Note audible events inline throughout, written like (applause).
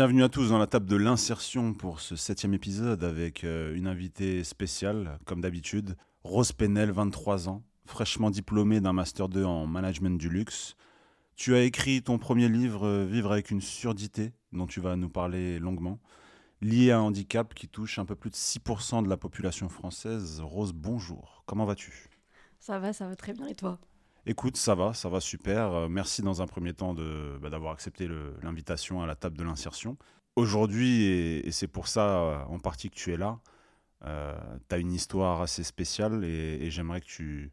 Bienvenue à tous dans la table de l'insertion pour ce septième épisode avec euh, une invitée spéciale, comme d'habitude, Rose Penel, 23 ans, fraîchement diplômée d'un Master 2 en Management du Luxe. Tu as écrit ton premier livre, euh, Vivre avec une surdité, dont tu vas nous parler longuement, lié à un handicap qui touche un peu plus de 6% de la population française. Rose, bonjour, comment vas-tu? Ça va, ça va très bien, et toi? Écoute, ça va, ça va super. Euh, merci dans un premier temps de, bah, d'avoir accepté l'invitation à la table de l'insertion. Aujourd'hui, et, c'est pour ça euh, en partie que tu es là, euh, tu as une histoire assez spéciale et, j'aimerais que tu,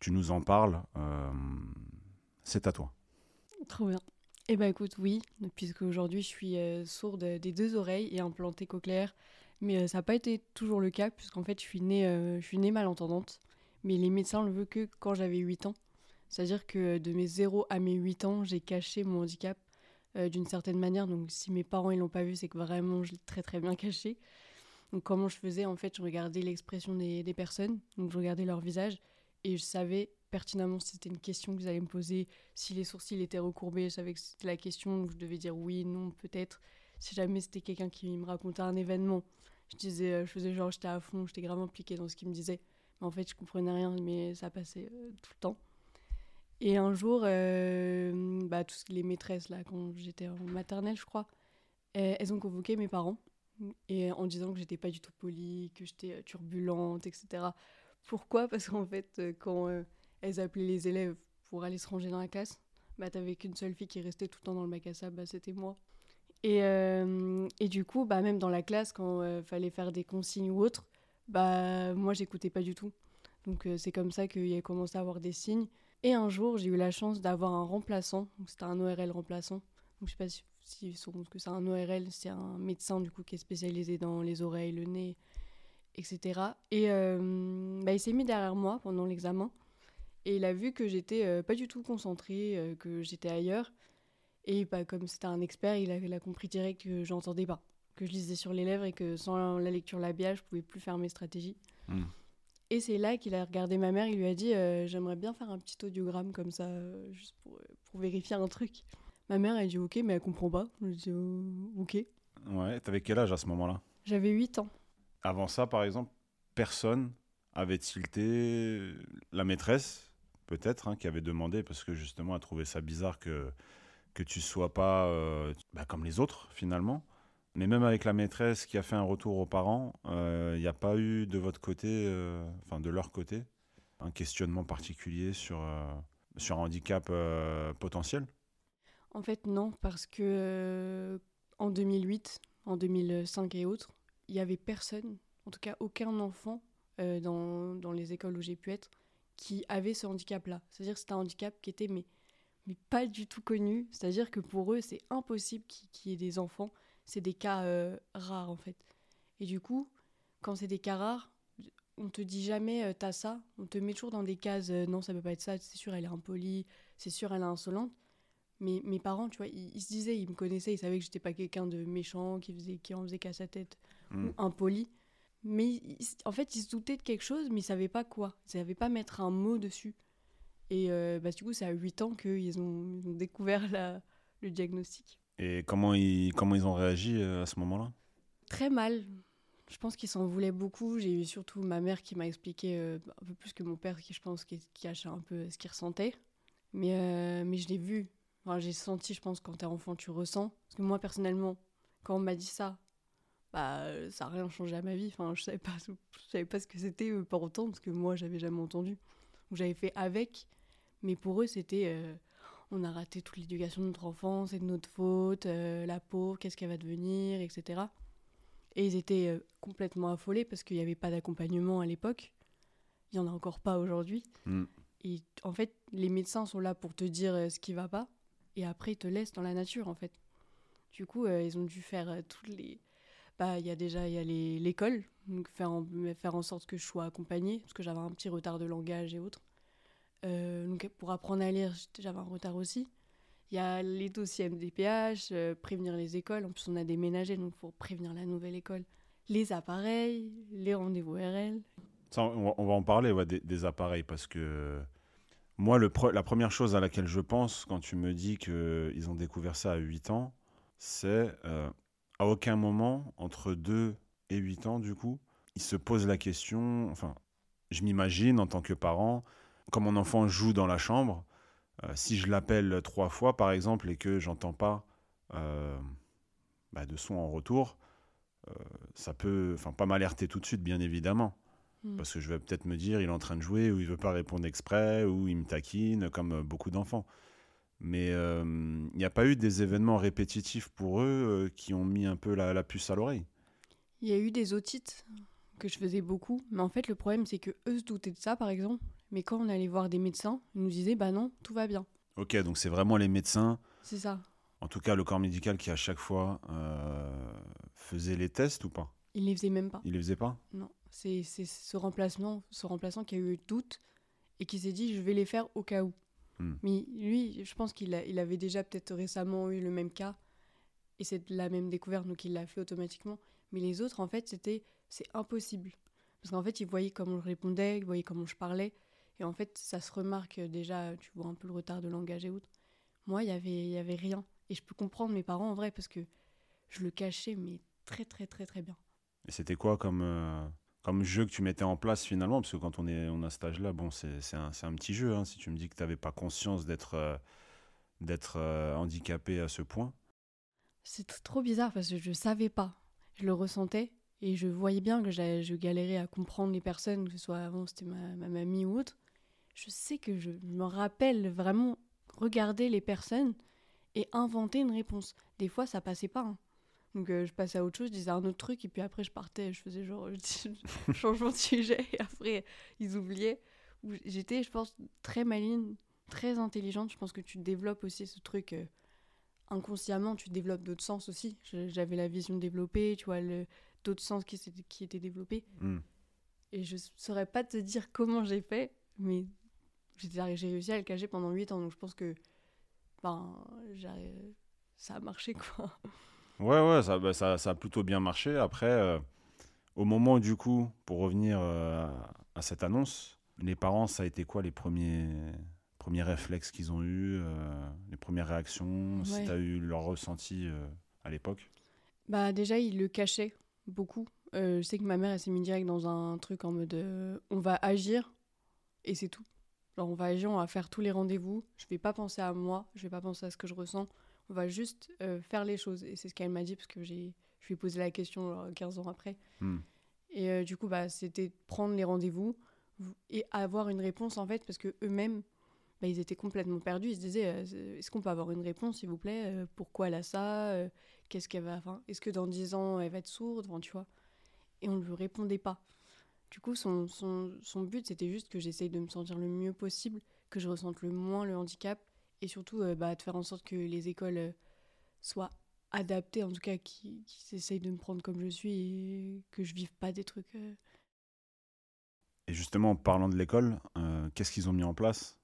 tu nous en parles. c'est à toi. Trop bien. Eh bien écoute, oui, puisque aujourd'hui je suis sourde des deux oreilles et implantée cochléaire, mais ça n'a pas été toujours le cas, puisqu'en fait je suis née, je suis née malentendante mais les médecins le veulent que quand j'avais 8 ans. C'est-à-dire que de mes 0 à mes 8 ans, j'ai caché mon handicap euh, d'une certaine manière. Donc si mes parents ne l'ont pas vu, c'est que vraiment je l'ai très très bien caché. Donc comment je faisais? En fait, je regardais l'expression des, des, personnes, donc je regardais leur visage et je savais pertinemment si c'était une question qu'ils allaient me poser, si les sourcils étaient recourbés, je savais que c'était la question, donc je devais dire oui, non, peut-être. Si jamais c'était quelqu'un qui me racontait un événement, je disais, euh, je faisais genre j'étais à fond, j'étais grave impliquée dans ce qu'il me disait. En fait, je comprenais rien, mais ça passait euh, tout le temps. Et un jour, euh, bah, toutes les maîtresses, là, quand j'étais en maternelle, je crois, elles ont convoqué mes parents et en disant que j'étais pas du tout polie, que j'étais euh, turbulente, etc. Pourquoi? Parce qu'en fait, quand elles appelaient les élèves pour aller se ranger dans la classe, bah, t'avais qu'une seule fille qui restait tout le temps dans le bac à sable, bah, c'était moi. Et, et, du coup, bah, même dans la classe, quand il fallait faire des consignes ou autre, bah moi j'écoutais pas du tout. Donc euh, c'est comme ça qu'il a commencé à avoir des signes. Et un jour, j'ai eu la chance d'avoir un remplaçant. C'était un ORL remplaçant. Donc je sais pas si, si sont que c'est un ORL, c'est un médecin du coup qui est spécialisé dans les oreilles, le nez, etc. Et euh, bah, il s'est mis derrière moi pendant l'examen. Et il a vu que j'étais euh, pas du tout concentrée, que j'étais ailleurs. Et bah, comme c'était un expert, il a, il a compris direct que j'entendais pas que je lisais sur les lèvres et que sans la lecture labiale, je pouvais plus faire mes stratégies. Hmm. Et c'est là qu'il a regardé ma mère, il lui a dit euh, J'aimerais bien faire un petit audiogramme comme ça, euh, juste pour, euh, pour, vérifier un truc. Ma mère, elle dit Ok, mais elle comprend pas. Je dis oh, Ok. Ouais, t'avais quel âge à ce moment-là? J'avais 8 ans. Avant ça, par exemple, personne avait tilté la maîtresse, peut-être, hein, qui avait demandé, parce que justement, elle trouvait ça bizarre que, que tu sois pas bah, comme les autres, finalement. Mais même avec la maîtresse qui a fait un retour aux parents, il euh, n'y a pas eu de votre côté, euh, enfin de leur côté, un questionnement particulier sur, euh, sur un handicap potentiel? En fait, non, parce que en 2008, en 2005 et autres, il n'y avait personne, en tout cas aucun enfant dans, dans, les écoles où j'ai pu être, qui avait ce handicap-là. C'est-à-dire que c'était un handicap qui était mais, mais pas du tout connu. C'est-à-dire que pour eux, c'est impossible qu'il y ait des enfants c'est des cas euh, rares en fait. Et du coup, quand c'est des cas rares, on te dit jamais euh, t'as ça, on te met toujours dans des cases euh, non, ça peut pas être ça, c'est sûr elle est impolie, c'est sûr elle est insolente. Mais mes parents, tu vois, ils, se disaient, ils me connaissaient, ils savaient que j'étais pas quelqu'un de méchant, qui, faisait, qui en faisait qu'à sa tête ou hmm. impoli. Mais en fait, ils se doutaient de quelque chose, mais ils savaient pas quoi. Ils savaient pas mettre un mot dessus. Et bah, du coup, c'est à 8 ans qu'ils ont, ont découvert la, le diagnostic. Et comment ils, comment ils ont réagi euh, à ce moment-là? Très mal. Je pense qu'ils s'en voulaient beaucoup. J'ai eu surtout ma mère qui m'a expliqué euh, un peu plus que mon père, qui je pense qui, cachait un peu ce qu'il ressentait. Mais, euh, mais je l'ai vu. Enfin, j'ai senti, je pense, quand t'es enfant, tu ressens. Parce que moi, personnellement, quand on m'a dit ça, bah, ça n'a rien changé à ma vie. Enfin, je savais pas, je savais pas ce que c'était pour autant, parce que moi, j'avais jamais entendu. Donc, j'avais fait avec. Mais pour eux, c'était on a raté toute l'éducation de notre enfant, c'est de notre faute, euh, la pauvre, qu'est-ce qu'elle va devenir, etc. Et ils étaient euh, complètement affolés parce qu'il n'y avait pas d'accompagnement à l'époque. Il n'y en a encore pas aujourd'hui. Mm. Et en fait, les médecins sont là pour te dire euh, ce qui va pas et après ils te laissent dans la nature en fait. Du coup, ils ont dû faire toutes les. Bah, il y a déjà y a l'école, faire en, faire en sorte que je sois accompagnée parce que j'avais un petit retard de langage et autres. Euh, donc pour apprendre à lire, j'avais un retard aussi. Il y a les dossiers MDPH, euh, prévenir les écoles. En plus, on a déménagé, donc faut prévenir la nouvelle école. Les appareils, les rendez-vous RL. On, va, en parler des, appareils parce que moi, le la première chose à laquelle je pense quand tu me dis qu'ils ont découvert ça à 8 ans, c'est euh, à aucun moment, entre 2 et 8 ans, du coup, ils se posent la question. Enfin, je m'imagine en tant que parent, quand mon enfant joue dans la chambre, euh, si je l'appelle trois fois, par exemple, et que j'entends pas euh, bah, de son en retour, euh, ça peut, enfin, pas m'alerter tout de suite, bien évidemment. Mm. Parce que je vais peut-être me dire, il est en train de jouer, ou il veut pas répondre exprès, ou il me taquine, comme beaucoup d'enfants. Mais euh, il n'y a pas eu des événements répétitifs pour eux euh, qui ont mis un peu la, la puce à l'oreille. Il y a eu des otites que je faisais beaucoup, mais en fait, le problème, c'est que eux se doutaient de ça, par exemple. Mais quand on allait voir des médecins, ils nous disaient, bah non, tout va bien. Ok, donc c'est vraiment les médecins, C'est ça. en tout cas le corps médical, qui à chaque fois euh, faisait les tests ou pas? Ils les faisaient même pas. Il les faisait pas? Non, c'est c'est ce remplacement, ce remplaçant qui a eu doute et qui s'est dit je vais les faire au cas où. Hmm. Mais lui, je pense qu'il il avait déjà peut-être récemment eu le même cas et c'est la même découverte donc il l'a fait automatiquement. Mais les autres en fait c'était c'est impossible parce qu'en fait ils voyaient comment je répondais, ils voyaient comment je parlais et en fait ça se remarque déjà tu vois un peu le retard de langage et autres. Moi il y avait y avait rien et je peux comprendre mes parents en vrai parce que je le cachais mais très très très très bien. Et c'était quoi comme, euh, comme jeu que tu mettais en place finalement Parce que quand on, est, on a cet âge-là, bon, c'est un, un petit jeu. hein, si tu me dis que tu n'avais pas conscience d'être euh, euh, handicapé à ce point. C'est trop bizarre parce que je savais pas. Je le ressentais et je voyais bien que je galérais à comprendre les personnes, que ce soit avant c'était ma, ma mamie ou autre. Je sais que je me rappelle vraiment regarder les personnes et inventer une réponse. Des fois ça passait pas. hein. Donc euh, je passais à autre chose, je disais un autre truc et puis après je partais, je faisais genre (laughs) changement de sujet et après ils oubliaient. Ou J'étais, je pense, très maligne, très intelligente. Je pense que tu développes aussi ce truc. euh, inconsciemment, tu développes d'autres sens aussi. Je- J'avais la vision développée, tu vois, d'autres sens qui, qui étaient développés. Hmm. Et je saurais pas te dire comment j'ai fait, mais j'ai réussi à le cacher pendant 8 ans. Donc je pense que ben, ça a marché, quoi. (laughs) Ouais, ouais, ça, bah, ça, ça a plutôt bien marché. Après, euh, au moment du coup, pour revenir euh, à cette annonce, les parents, ça a été quoi les premiers, premiers réflexes qu'ils ont eus, euh, les premières réactions, si Ouais. tu as eu leur ressenti à l'époque? Bah déjà, il le cachait beaucoup. Je sais que ma mère, elle s'est mise direct dans un truc en mode on va agir et c'est tout. Genre on va agir, on va faire tous les rendez-vous. Je vais pas penser à moi, je vais pas penser à ce que je ressens. On va juste euh, faire les choses. Et c'est ce qu'elle m'a dit parce que j'ai, je lui ai posé la question genre, 15 ans après. Hmm. Et euh, du coup, bah, c'était prendre les rendez-vous et avoir une réponse en fait parce que eux-mêmes, bah, ils étaient complètement perdus. Ils se disaient euh, est-ce qu'on peut avoir une réponse s'il vous plaît Pourquoi elle a ça Qu'est-ce qu'elle va enfin, Est-ce que dans 10 ans elle va être sourde Enfin, tu vois Et on ne lui répondait pas. Du coup, son, son, son but c'était juste que j'essaye de me sentir le mieux possible, que je ressente le moins le handicap et surtout euh, bah, de faire en sorte que les écoles euh, soient adaptées, en tout cas qui, qui essayent de me prendre comme je suis et que je vive pas des trucs. euh, Et justement, en parlant de l'école, qu'est-ce qu'ils ont mis en place?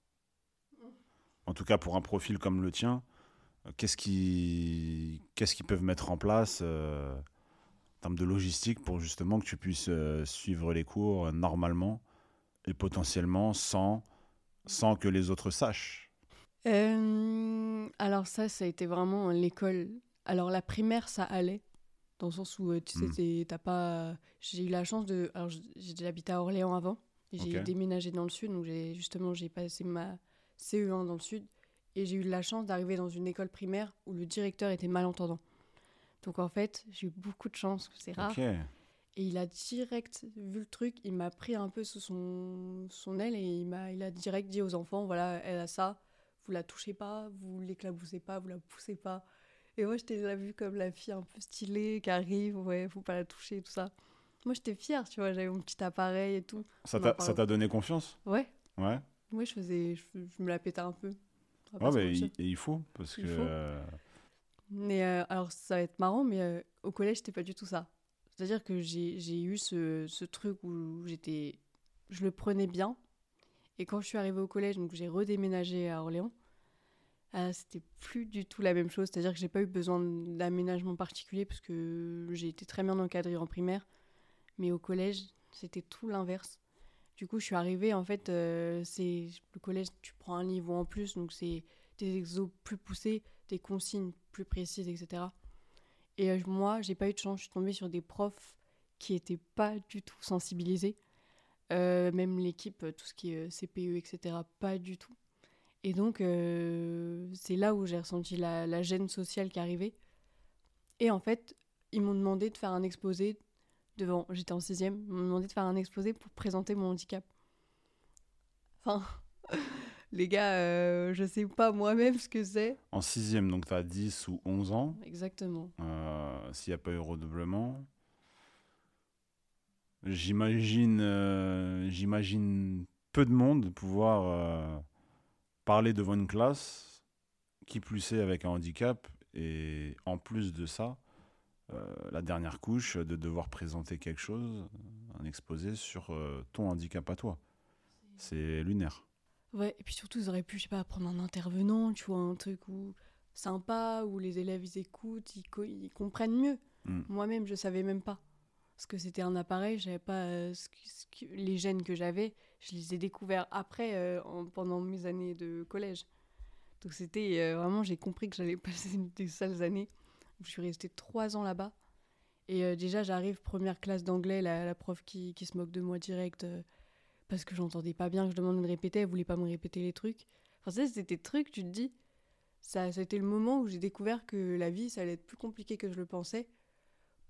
En tout cas, pour un profil comme le tien, euh, qu'est-ce qu'ils peuvent mettre en place en termes de logistique pour justement que tu puisses suivre les cours normalement et potentiellement sans, sans que les autres sachent? Euh, alors ça, ça a été vraiment l'école. Alors la primaire, ça allait, dans le sens où euh, tu sais, Mm. t'es- t'as pas. J'ai eu la chance de. Alors j- j'ai déjà habité à Orléans avant, j'ai déménagé dans le sud, donc j'ai justement j'ai passé ma CE1 dans le sud, et j'ai eu la chance d'arriver dans une école primaire où le directeur était malentendant. Donc en fait, j'ai eu beaucoup de chance, c'est rare. Et il a direct vu le truc, il m'a pris un peu sous son, son aile et il m'a il a direct dit aux enfants voilà, elle a ça, vous la touchez pas, vous l'éclaboussez pas, vous la poussez pas. Et moi, j'étais la vue comme la fille un peu stylée qui arrive, ouais, faut pas la toucher, tout ça. Moi, j'étais fière, tu vois, j'avais mon petit appareil et tout. Ça t'a donné confiance? Ouais, Ouais. ouais, je faisais, je, je me la pétais un peu. Ouais, mentir. il, faut, parce Il que... faut. euh, Mais euh, alors, ça va être marrant, mais euh, au collège, c'était pas du tout ça. C'est-à-dire que j'ai j'ai eu ce, ce truc où j'étais. Je le prenais bien. Et quand je suis arrivée au collège, donc j'ai redéménagé à Orléans, ah, c'était plus du tout la même chose. C'est-à-dire que j'ai pas eu besoin d'aménagement particulier parce que j'ai été très bien encadrée en primaire. Mais au collège, c'était tout l'inverse. Du coup, je suis arrivée, en fait, euh, c'est le collège, tu prends un niveau en plus, donc c'est des exos plus poussés, des consignes plus précises, etc. Et euh, moi, j'ai pas eu de chance, je suis tombée sur des profs qui étaient pas du tout sensibilisés. Euh, même l'équipe, tout ce qui est CPE, etc., pas du tout. Et donc, c'est là où j'ai ressenti la, la, gêne sociale qui arrivait. Et en fait, ils m'ont demandé de faire un exposé devant, j'étais en sixième, ils m'ont demandé de faire un exposé pour présenter mon handicap. Enfin, (laughs) les gars, euh, je sais pas moi-même ce que c'est. En sixième, donc tu as 10 ou 11 ans. Exactement. Euh, S'il n'y a pas eu redoublement. J'imagine, euh, j'imagine peu de monde pouvoir euh, parler devant une classe, qui plus est avec un handicap, et en plus de ça, euh, la dernière couche de devoir présenter quelque chose, un exposé sur euh, ton handicap à toi. C'est lunaire. Ouais, et puis surtout, ils auraient pu, je sais pas, prendre un intervenant, tu vois, un truc où sympa, où les élèves ils écoutent, ils, ils comprennent mieux. Mm. Moi-même, je savais même pas ce que c'était un appareil, je savais pas euh, les gènes que j'avais, je les ai découverts après, pendant mes années de collège. Donc c'était vraiment, j'ai compris que j'allais (laughs) passer des sales années. Je suis restée trois ans là-bas. Et euh, déjà, j'arrive, première classe d'anglais, la, prof qui, se moque de moi direct euh, parce que j'entendais pas bien, que je demandais de répéter, elle voulait pas me répéter les trucs. Enfin, c'était des trucs, tu te dis. Ça, ça été le moment où j'ai découvert que la vie, ça allait être plus compliqué que je le pensais.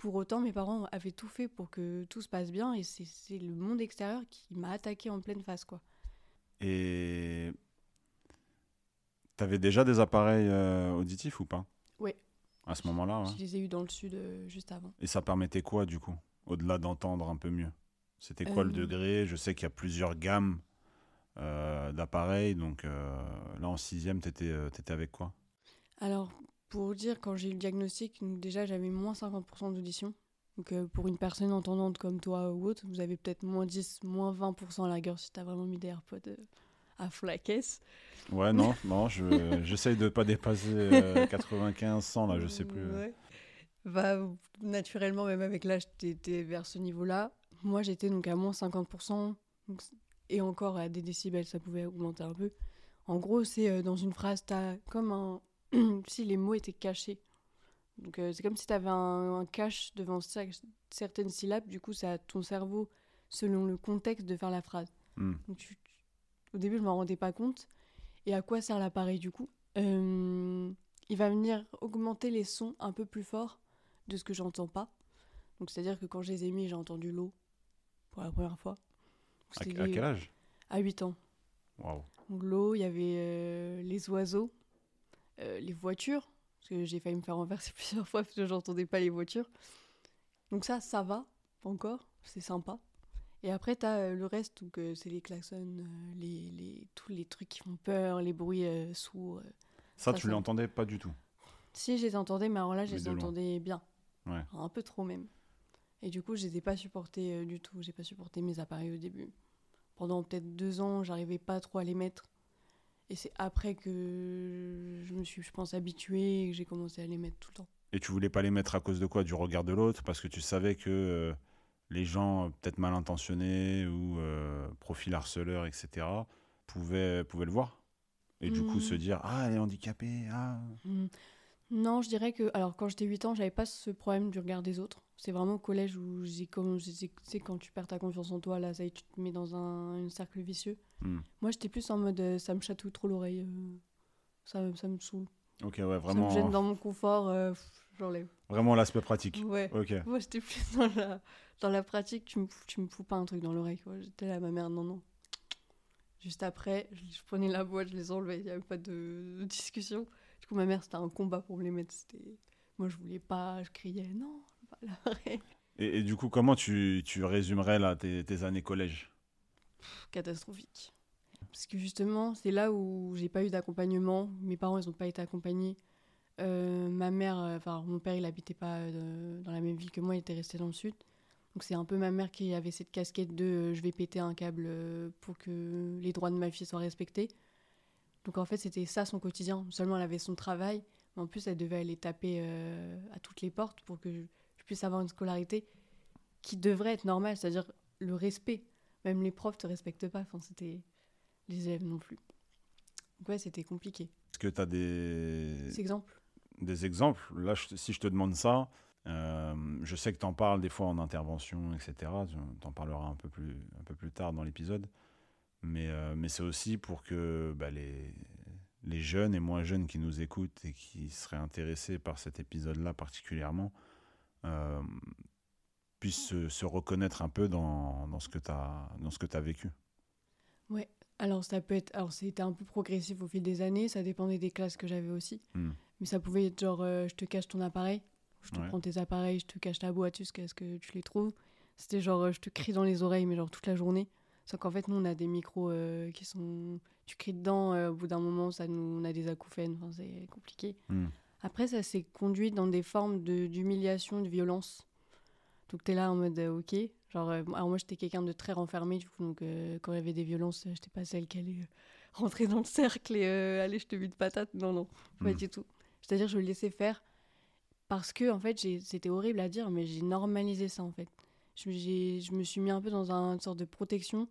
Pour autant, mes parents avaient tout fait pour que tout se passe bien et c'est le monde extérieur qui m'a attaqué en pleine face, quoi. Et. T'avais déjà des appareils euh, auditifs ou pas? Oui à ce moment-là. Je les ai eus dans le sud euh, juste avant. Et ça permettait quoi du coup? Au-delà d'entendre un peu mieux C'était quoi le euh. degré? Je sais qu'il y a plusieurs gammes d'appareils. Donc là en sixième, tu étais, avec quoi? Alors pour dire, quand j'ai eu le diagnostic, déjà j'avais moins 50% d'audition. Donc pour une personne entendante comme toi ou autre, vous avez peut-être moins 10, moins 20% à la gueule si tu as vraiment mis des AirPods à fond la caisse. Ouais, non, (laughs) non, j'essaye de de pas dépasser 95, 100, là, je sais plus. Ouais. Bah, naturellement, même avec l'âge, tu étais vers ce niveau-là. Moi, j'étais donc à moins 50%, et encore à des décibels, ça pouvait augmenter un peu. En gros, c'est euh, dans une phrase, tu as comme un. (clears throat) si les mots étaient cachés. Donc, euh, c'est comme si tu avais un, cache devant certaines syllabes, du coup, c'est à ton cerveau, selon le contexte, de faire la phrase. Hmm. Donc, tu, au début, je ne m'en rendais pas compte. Et à quoi sert l'appareil du coup? Euh, Il va venir augmenter les sons un peu plus forts de ce que j'entends pas. Donc c'est-à-dire que quand je les ai mis, j'ai entendu l'eau pour la première fois. À, quel âge? À 8 ans. L'eau, il y avait euh, les oiseaux, euh, les voitures, parce que j'ai failli me faire renverser (laughs) plusieurs fois parce que j'entendais pas les voitures. Donc ça, ça va, encore, c'est sympa. Et après, tu as euh, le reste, donc c'est les klaxons, euh, les, les, tous les trucs qui font peur, les bruits euh, sourds. Ça, tu l'entendais pas du tout Si, je les entendais, mais alors là, je les entendais bien. Ouais. Un peu trop même. Et du coup, je les ai pas supportés du tout. J'ai pas supporté mes appareils au début. Pendant peut-être deux ans, j'arrivais pas trop à les mettre. Et c'est après que je me suis, je pense, habituée et que j'ai commencé à les mettre tout le temps. Et tu voulais pas les mettre à cause de quoi? Du regard de l'autre? Parce que tu savais que les gens euh, peut-être mal intentionnés ou euh, profil harceleur, etc., pouvaient, pouvaient le voir? Et du coup se hmm. dire ah elle est handicapée ah hmm. Non je dirais que alors quand j'étais 8 ans j'avais pas ce problème du regard des autres c'est vraiment au collège où j'ai comme c'est quand tu perds ta confiance en toi là ça y est, tu te mets dans un, cercle vicieux hmm. moi j'étais plus en mode euh, ça me chatouille trop l'oreille ça, ça me saoule ok ouais vraiment ça me gêne dans mon confort j'enlève vraiment l'aspect pratique ouais ok moi j'étais plus dans la dans la pratique, tu me, tu me fous pas un truc dans l'oreille. J'étais là, ma mère, non, non. Juste après, je, prenais la boîte, je les enlevais, il n'y avait pas de, discussion. Coup, ma mère, c'était un combat pour me les mettre. Moi, je voulais pas, je criais, non, pas. Et, et, du coup, comment tu, tu résumerais là, tes, tes années collège? Catastrophique. Parce que justement, c'est là où j'ai pas eu d'accompagnement. Mes parents, ils n'ont pas été accompagnés. Euh, ma mère, euh, enfin, mon père, il habitait pas euh, dans la même ville que moi, il était resté dans le sud. Donc c'est un peu ma mère qui avait cette casquette de euh, je vais péter un câble euh, pour que les droits de ma fille soient respectés. Donc en fait, c'était ça son quotidien. Seulement, elle avait son travail, mais en plus, elle devait aller taper euh, à toutes les portes pour que je, je puisse avoir une scolarité qui devrait être normale, c'est-à-dire le respect. Même les profs te respectent pas. Enfin, c'était les élèves non plus. Donc ouais, c'était compliqué. Est-ce que tu as des... Cet exemple des exemples? Là, je- si je te demande ça, euh, je sais que tu en parles des fois en intervention, etc. Tu en parleras un peu plus, un peu plus tard dans l'épisode. Mais, euh, mais c'est aussi pour que bah, les, les jeunes et moins jeunes qui nous écoutent et qui seraient intéressés par cet épisode-là particulièrement euh, puissent se, se reconnaître un peu dans, dans ce que tu as, vécu. Alors ça peut être, alors c'était un peu progressif au fil des années, ça dépendait des classes que j'avais aussi. Hmm. Mais ça pouvait être genre, euh, je te cache ton appareil, je te Ouais. prends tes appareils, je te cache ta boîte jusqu'à ce que tu les trouves. C'était genre, euh, je te crie dans les oreilles, mais genre toute la journée. Sauf qu'en fait, nous, on a des micros euh, qui sont. Tu cries dedans, euh, au bout d'un moment, ça nous... on a des acouphènes, enfin, c'est compliqué. Hmm. Après, ça s'est conduit dans des formes de- d'humiliation, de, violence. Donc, t'es là en mode, euh, ok. Genre, alors moi, j'étais quelqu'un de très renfermé, du coup, donc quand il y avait des violences, j'étais pas celle qui allait (laughs) rentrer dans le cercle et allez, je te de patate. Non, non, pas Hmm. du tout. C'est-à-dire, je le laissais faire parce que, en fait, c'était horrible à dire, mais j'ai normalisé ça, en fait. Je, je me suis mis un peu dans un- une sorte de protection.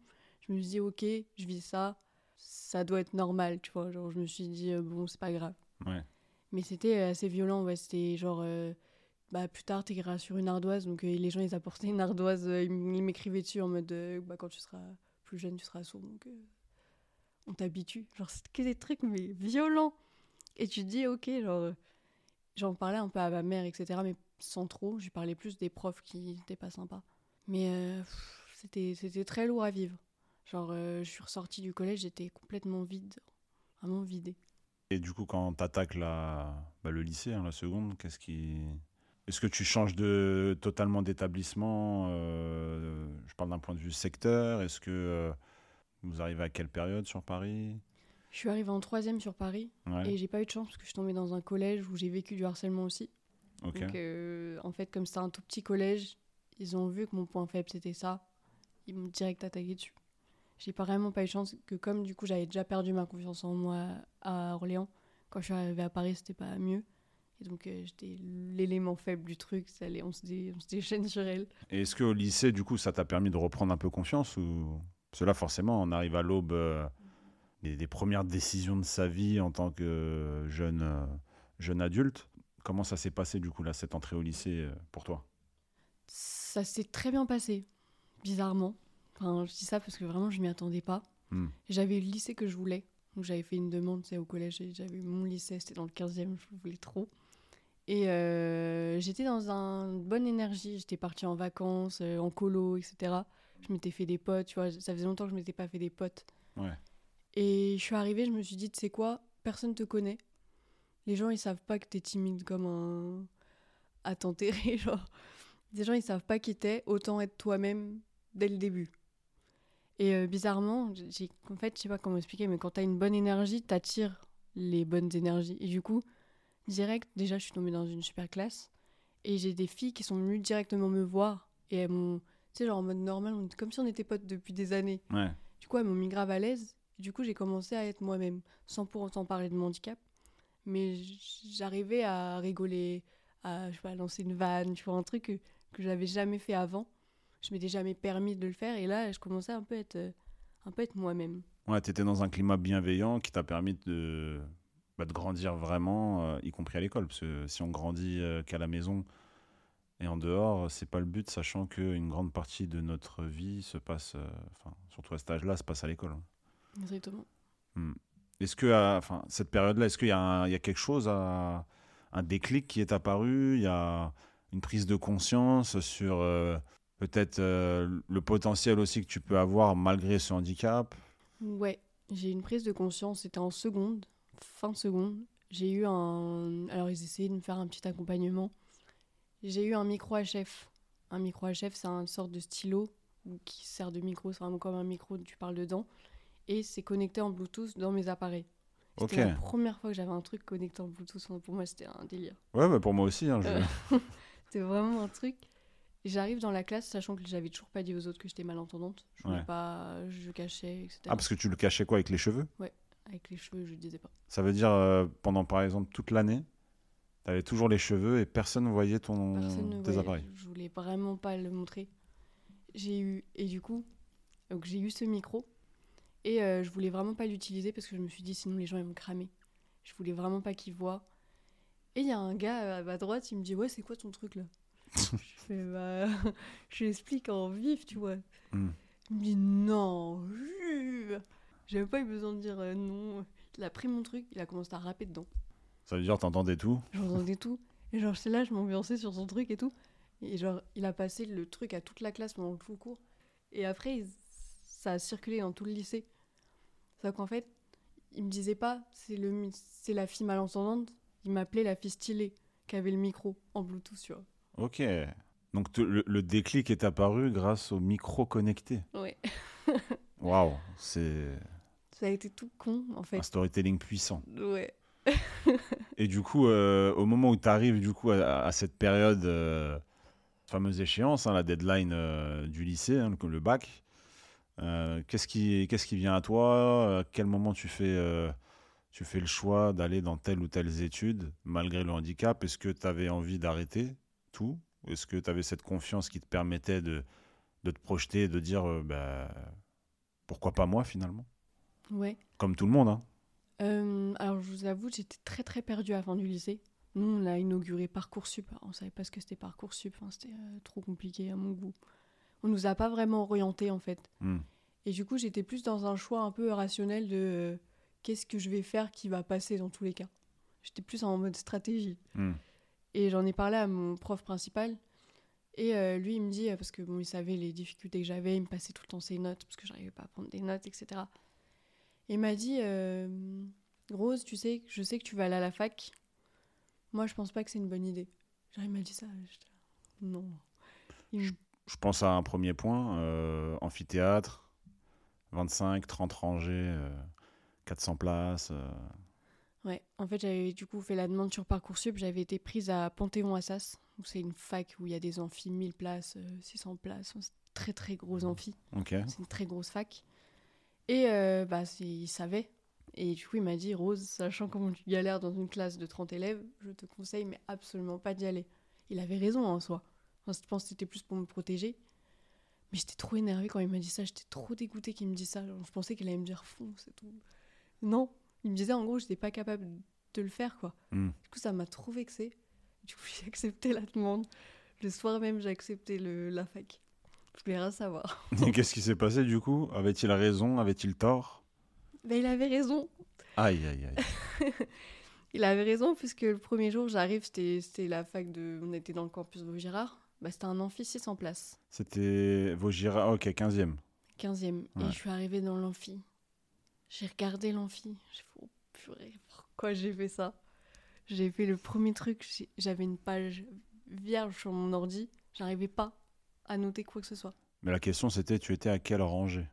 Je me suis dit, ok, je vis ça, ça doit être normal, tu vois. Genre, je me suis dit, euh, bon, c'est pas grave. Ouais. Mais c'était euh, assez violent, ouais. C'était genre, euh, bah, plus tard, t'écriras sur une ardoise. Donc, euh, les gens, ils apportaient une ardoise, ils m'écrivaient dessus en mode, bah, quand tu seras plus jeune, tu seras sourd. Donc, on t'habitue. Genre, que des trucs, mais violents. Et tu te dis, ok, genre, j'en parlais un peu à ma mère, etc. Mais sans trop. Je parlais plus des profs qui n'étaient pas sympas. Mais euh, c'était c'était très lourd à vivre. Genre, euh, je suis ressortie du collège, j'étais complètement vide. Vraiment vidée. Et du coup, quand tu attaques la, bah, le lycée, hein, la seconde, qu'est-ce qui. Est-ce que tu changes de, totalement d'établissement euh, Je parle d'un point de vue secteur. Est-ce que euh, vous arrivez à quelle période sur Paris? Je suis arrivée en troisième sur Paris. Ouais, Et j'ai pas eu de chance parce que je suis tombée dans un collège où j'ai vécu du harcèlement aussi. Donc, euh, en fait, comme c'était un tout petit collège, ils ont vu que mon point faible c'était ça. Ils m'ont direct attaqué dessus. J'ai pas vraiment pas eu de chance que, comme du coup j'avais déjà perdu ma confiance en moi à Orléans, quand je suis arrivée à Paris, c'était pas mieux. Et donc, euh, j'étais l'élément faible du truc. Ça allait, on, se dé- on se déchaîne sur elle. Et est-ce qu'au lycée, du coup, ça t'a permis de reprendre un peu confiance ou... Parce que là, forcément, on arrive à l'aube euh, des, des premières décisions de sa vie en tant que jeune, jeune adulte. Comment ça s'est passé, du coup, là, cette entrée au lycée euh, pour toi? Ça s'est très bien passé, bizarrement. Enfin, je dis ça parce que vraiment, je m'y attendais pas. Hmm. J'avais le lycée que je voulais. Donc, j'avais fait une demande au collège. et J'avais mon lycée, c'était dans le 15e, je voulais trop. Et euh, j'étais dans un- une bonne énergie. J'étais partie en vacances, euh, en colo, etc. Je m'étais fait des potes, tu vois. Ça faisait longtemps que je m'étais pas fait des potes. Ouais. Et je suis arrivée, je me suis dit, tu sais quoi, personne te connaît. Les gens, ils savent pas que t'es timide comme un. à t'enterrer, (laughs) genre. Les gens, ils savent pas qui t'es, autant être toi-même dès le début. Et euh, bizarrement, j'ai, en fait, je sais pas comment expliquer, mais quand t'as une bonne énergie, t'attires les bonnes énergies. Et du coup, direct, déjà, je suis tombée dans une super classe. Et j'ai des filles qui sont venues directement me voir. Et elles m'ont. Tu sais, genre en mode normal, on- comme si on était potes depuis des années. Ouais. Du coup, elles m'ont mis grave à l'aise. Du coup, j'ai commencé à être moi-même, sans pour autant parler de mon handicap. Mais j'arrivais à rigoler, à je sais pas, lancer une vanne, tu vois, un truc que, que j'avais jamais fait avant. Je m'étais jamais permis de le faire. Et là, je commençais un peu à être, euh, un peu à être moi-même. Ouais, tu étais dans un climat bienveillant qui t'a permis de, bah, de grandir vraiment, euh, y compris à l'école. Parce que si on grandit euh, qu'à la maison et en dehors, c'est pas le but, sachant qu'une grande partie de notre vie se passe, euh, surtout à cet âge-là, se passe à l'école. hein. Exactement. Est-ce que, à- enfin, cette période-là, est-ce qu'il y, a quelque chose, un déclic qui est apparu? Il y a une prise de conscience sur euh, peut-être euh, le potentiel aussi que tu peux avoir malgré ce handicap? Ouais, j'ai une prise de conscience, c'était en seconde, fin de seconde. J'ai eu un. Alors, ils essayaient de me faire un petit accompagnement. J'ai eu un micro HF. Un micro HF, c'est une sorte de stylo qui sert de micro, c'est vraiment comme un micro, tu parles dedans. Et c'est connecté en Bluetooth dans mes appareils. C'était la première fois que j'avais un truc connecté en Bluetooth. Pour moi, c'était un délire. Ouais, mais pour moi aussi. hein, je- Euh, (laughs) C'était vraiment un truc. J'arrive dans la classe, sachant que j'avais toujours pas dit aux autres que j'étais malentendante. Je Ouais. pas, je cachais, etc. Ah, parce que tu le cachais quoi avec les cheveux? Avec les cheveux, je disais pas. Ça veut dire euh, pendant par exemple toute l'année, tu avais toujours les cheveux et personne ne voyait ton, Personne tes voyait. appareils. Je voulais vraiment pas le montrer. J'ai eu et du coup, donc j'ai eu ce micro et euh, je voulais vraiment pas l'utiliser parce que je me suis dit sinon les gens ils vont me cramer. Je voulais vraiment pas qu'ils voient. Et il y a un gars euh, à ma droite, il me dit ouais c'est quoi ton truc là? (laughs) Je fais bah (laughs) je lui explique en vif tu vois. Hmm. Il me dit non. J'avais pas eu besoin de dire euh, non. Il a pris mon truc, il a commencé à rapper dedans. Ça veut dire t'entendais tout? (laughs) J'entendais tout. Et genre, j'étais là, je m'ambiançais sur son truc et tout. Et genre, il a passé le truc à toute la classe pendant tout le cours. Et après, ça a circulé dans tout le lycée. Sauf qu'en fait, il me disait pas, c'est le, c'est la fille malentendante. Il m'appelait la fille stylée, qui avait le micro en Bluetooth, tu vois. Ok. Donc te- le, le déclic est apparu grâce au micro connecté. Ouais. (laughs) Waouh, c'est Ça a été tout con, en un fait. storytelling puissant. Ouais. Et du coup, euh, au moment où tu arrives du coup à, à cette période, euh, fameuse échéance, hein, la deadline euh, du lycée, hein, le, le bac, euh, qu'est-ce qui, qu'est-ce qui vient à toi? À quel moment tu fais, euh, tu fais le choix d'aller dans telle ou telle étude malgré le handicap? Est-ce que tu avais envie d'arrêter tout? Est-ce que tu avais cette confiance qui te permettait de, de te projeter et de dire euh, bah, pourquoi pas moi finalement? Ouais. Comme tout le monde. Hein. Euh, alors, je vous avoue, j'étais très très perdue fin du lycée. Nous, on a inauguré Parcoursup. On savait pas ce que c'était Parcoursup. Enfin, c'était euh, trop compliqué à mon goût. On nous a pas vraiment orientés en fait. Hmm. Et du coup, j'étais plus dans un choix un peu rationnel de euh, qu'est-ce que je vais faire qui va passer dans tous les cas. J'étais plus en mode stratégie. Hmm. Et j'en ai parlé à mon prof principal. Et euh, lui, il me dit, euh, parce que bon, il savait les difficultés que j'avais, il me passait tout le temps ses notes, parce que j'arrivais pas à prendre des notes, etc. Et il m'a dit, euh, Rose, tu sais, je sais que tu vas aller à la fac. Moi, je pense pas que c'est une bonne idée. Genre, il m'a dit ça. non. Il me- Je pense à un premier point, euh, amphithéâtre, 25, 30 rangées, euh, 400 places. euh. Ouais, en fait, j'avais du coup fait la demande sur Parcoursup. J'avais été prise à Panthéon-Assas, où c'est une fac où il y a des amphis, 1000 places, euh, 600 places. C'est très très gros amphi. Ok. C'est une très grosse fac. Et euh, bah, il savait. Et du coup, il m'a dit Rose, sachant comment tu galères dans une classe de 30 élèves, je te conseille, mais absolument pas d'y aller. Il avait raison en soi. Enfin, je pense que c'était plus pour me protéger. Mais j'étais trop énervée quand il m'a dit ça. J'étais trop dégoûtée qu'il me dise ça. Genre, je pensais qu'il allait me dire fonce et tout. Non. Il me disait en gros, j'étais pas capable de le faire, quoi. Hmm. Du coup, ça m'a trop vexée. Du coup, (laughs) j'ai accepté la demande. Le soir même, j'ai accepté le, la fac. Je voulais rien savoir. (laughs) Et qu'est-ce qui s'est passé du coup? Avait-il raison? Avait-il tort? Mais il avait raison. Aïe, aïe, aïe. (laughs) Il avait raison, puisque le premier jour, j'arrive, c'était c'était la fac de. On était dans le campus Vaugirard. Bah, c'était un amphi 600 places. C'était Vaugirard, ok, 15e. 15e. Ouais. Et je suis arrivée dans l'amphi. J'ai regardé l'amphi. J'ai fait, oh purée, pourquoi j'ai fait ça? J'ai fait le premier truc. J'avais une page vierge sur mon ordi. J'arrivais pas à noter quoi que ce soit. Mais la question c'était, tu étais à quelle rangée?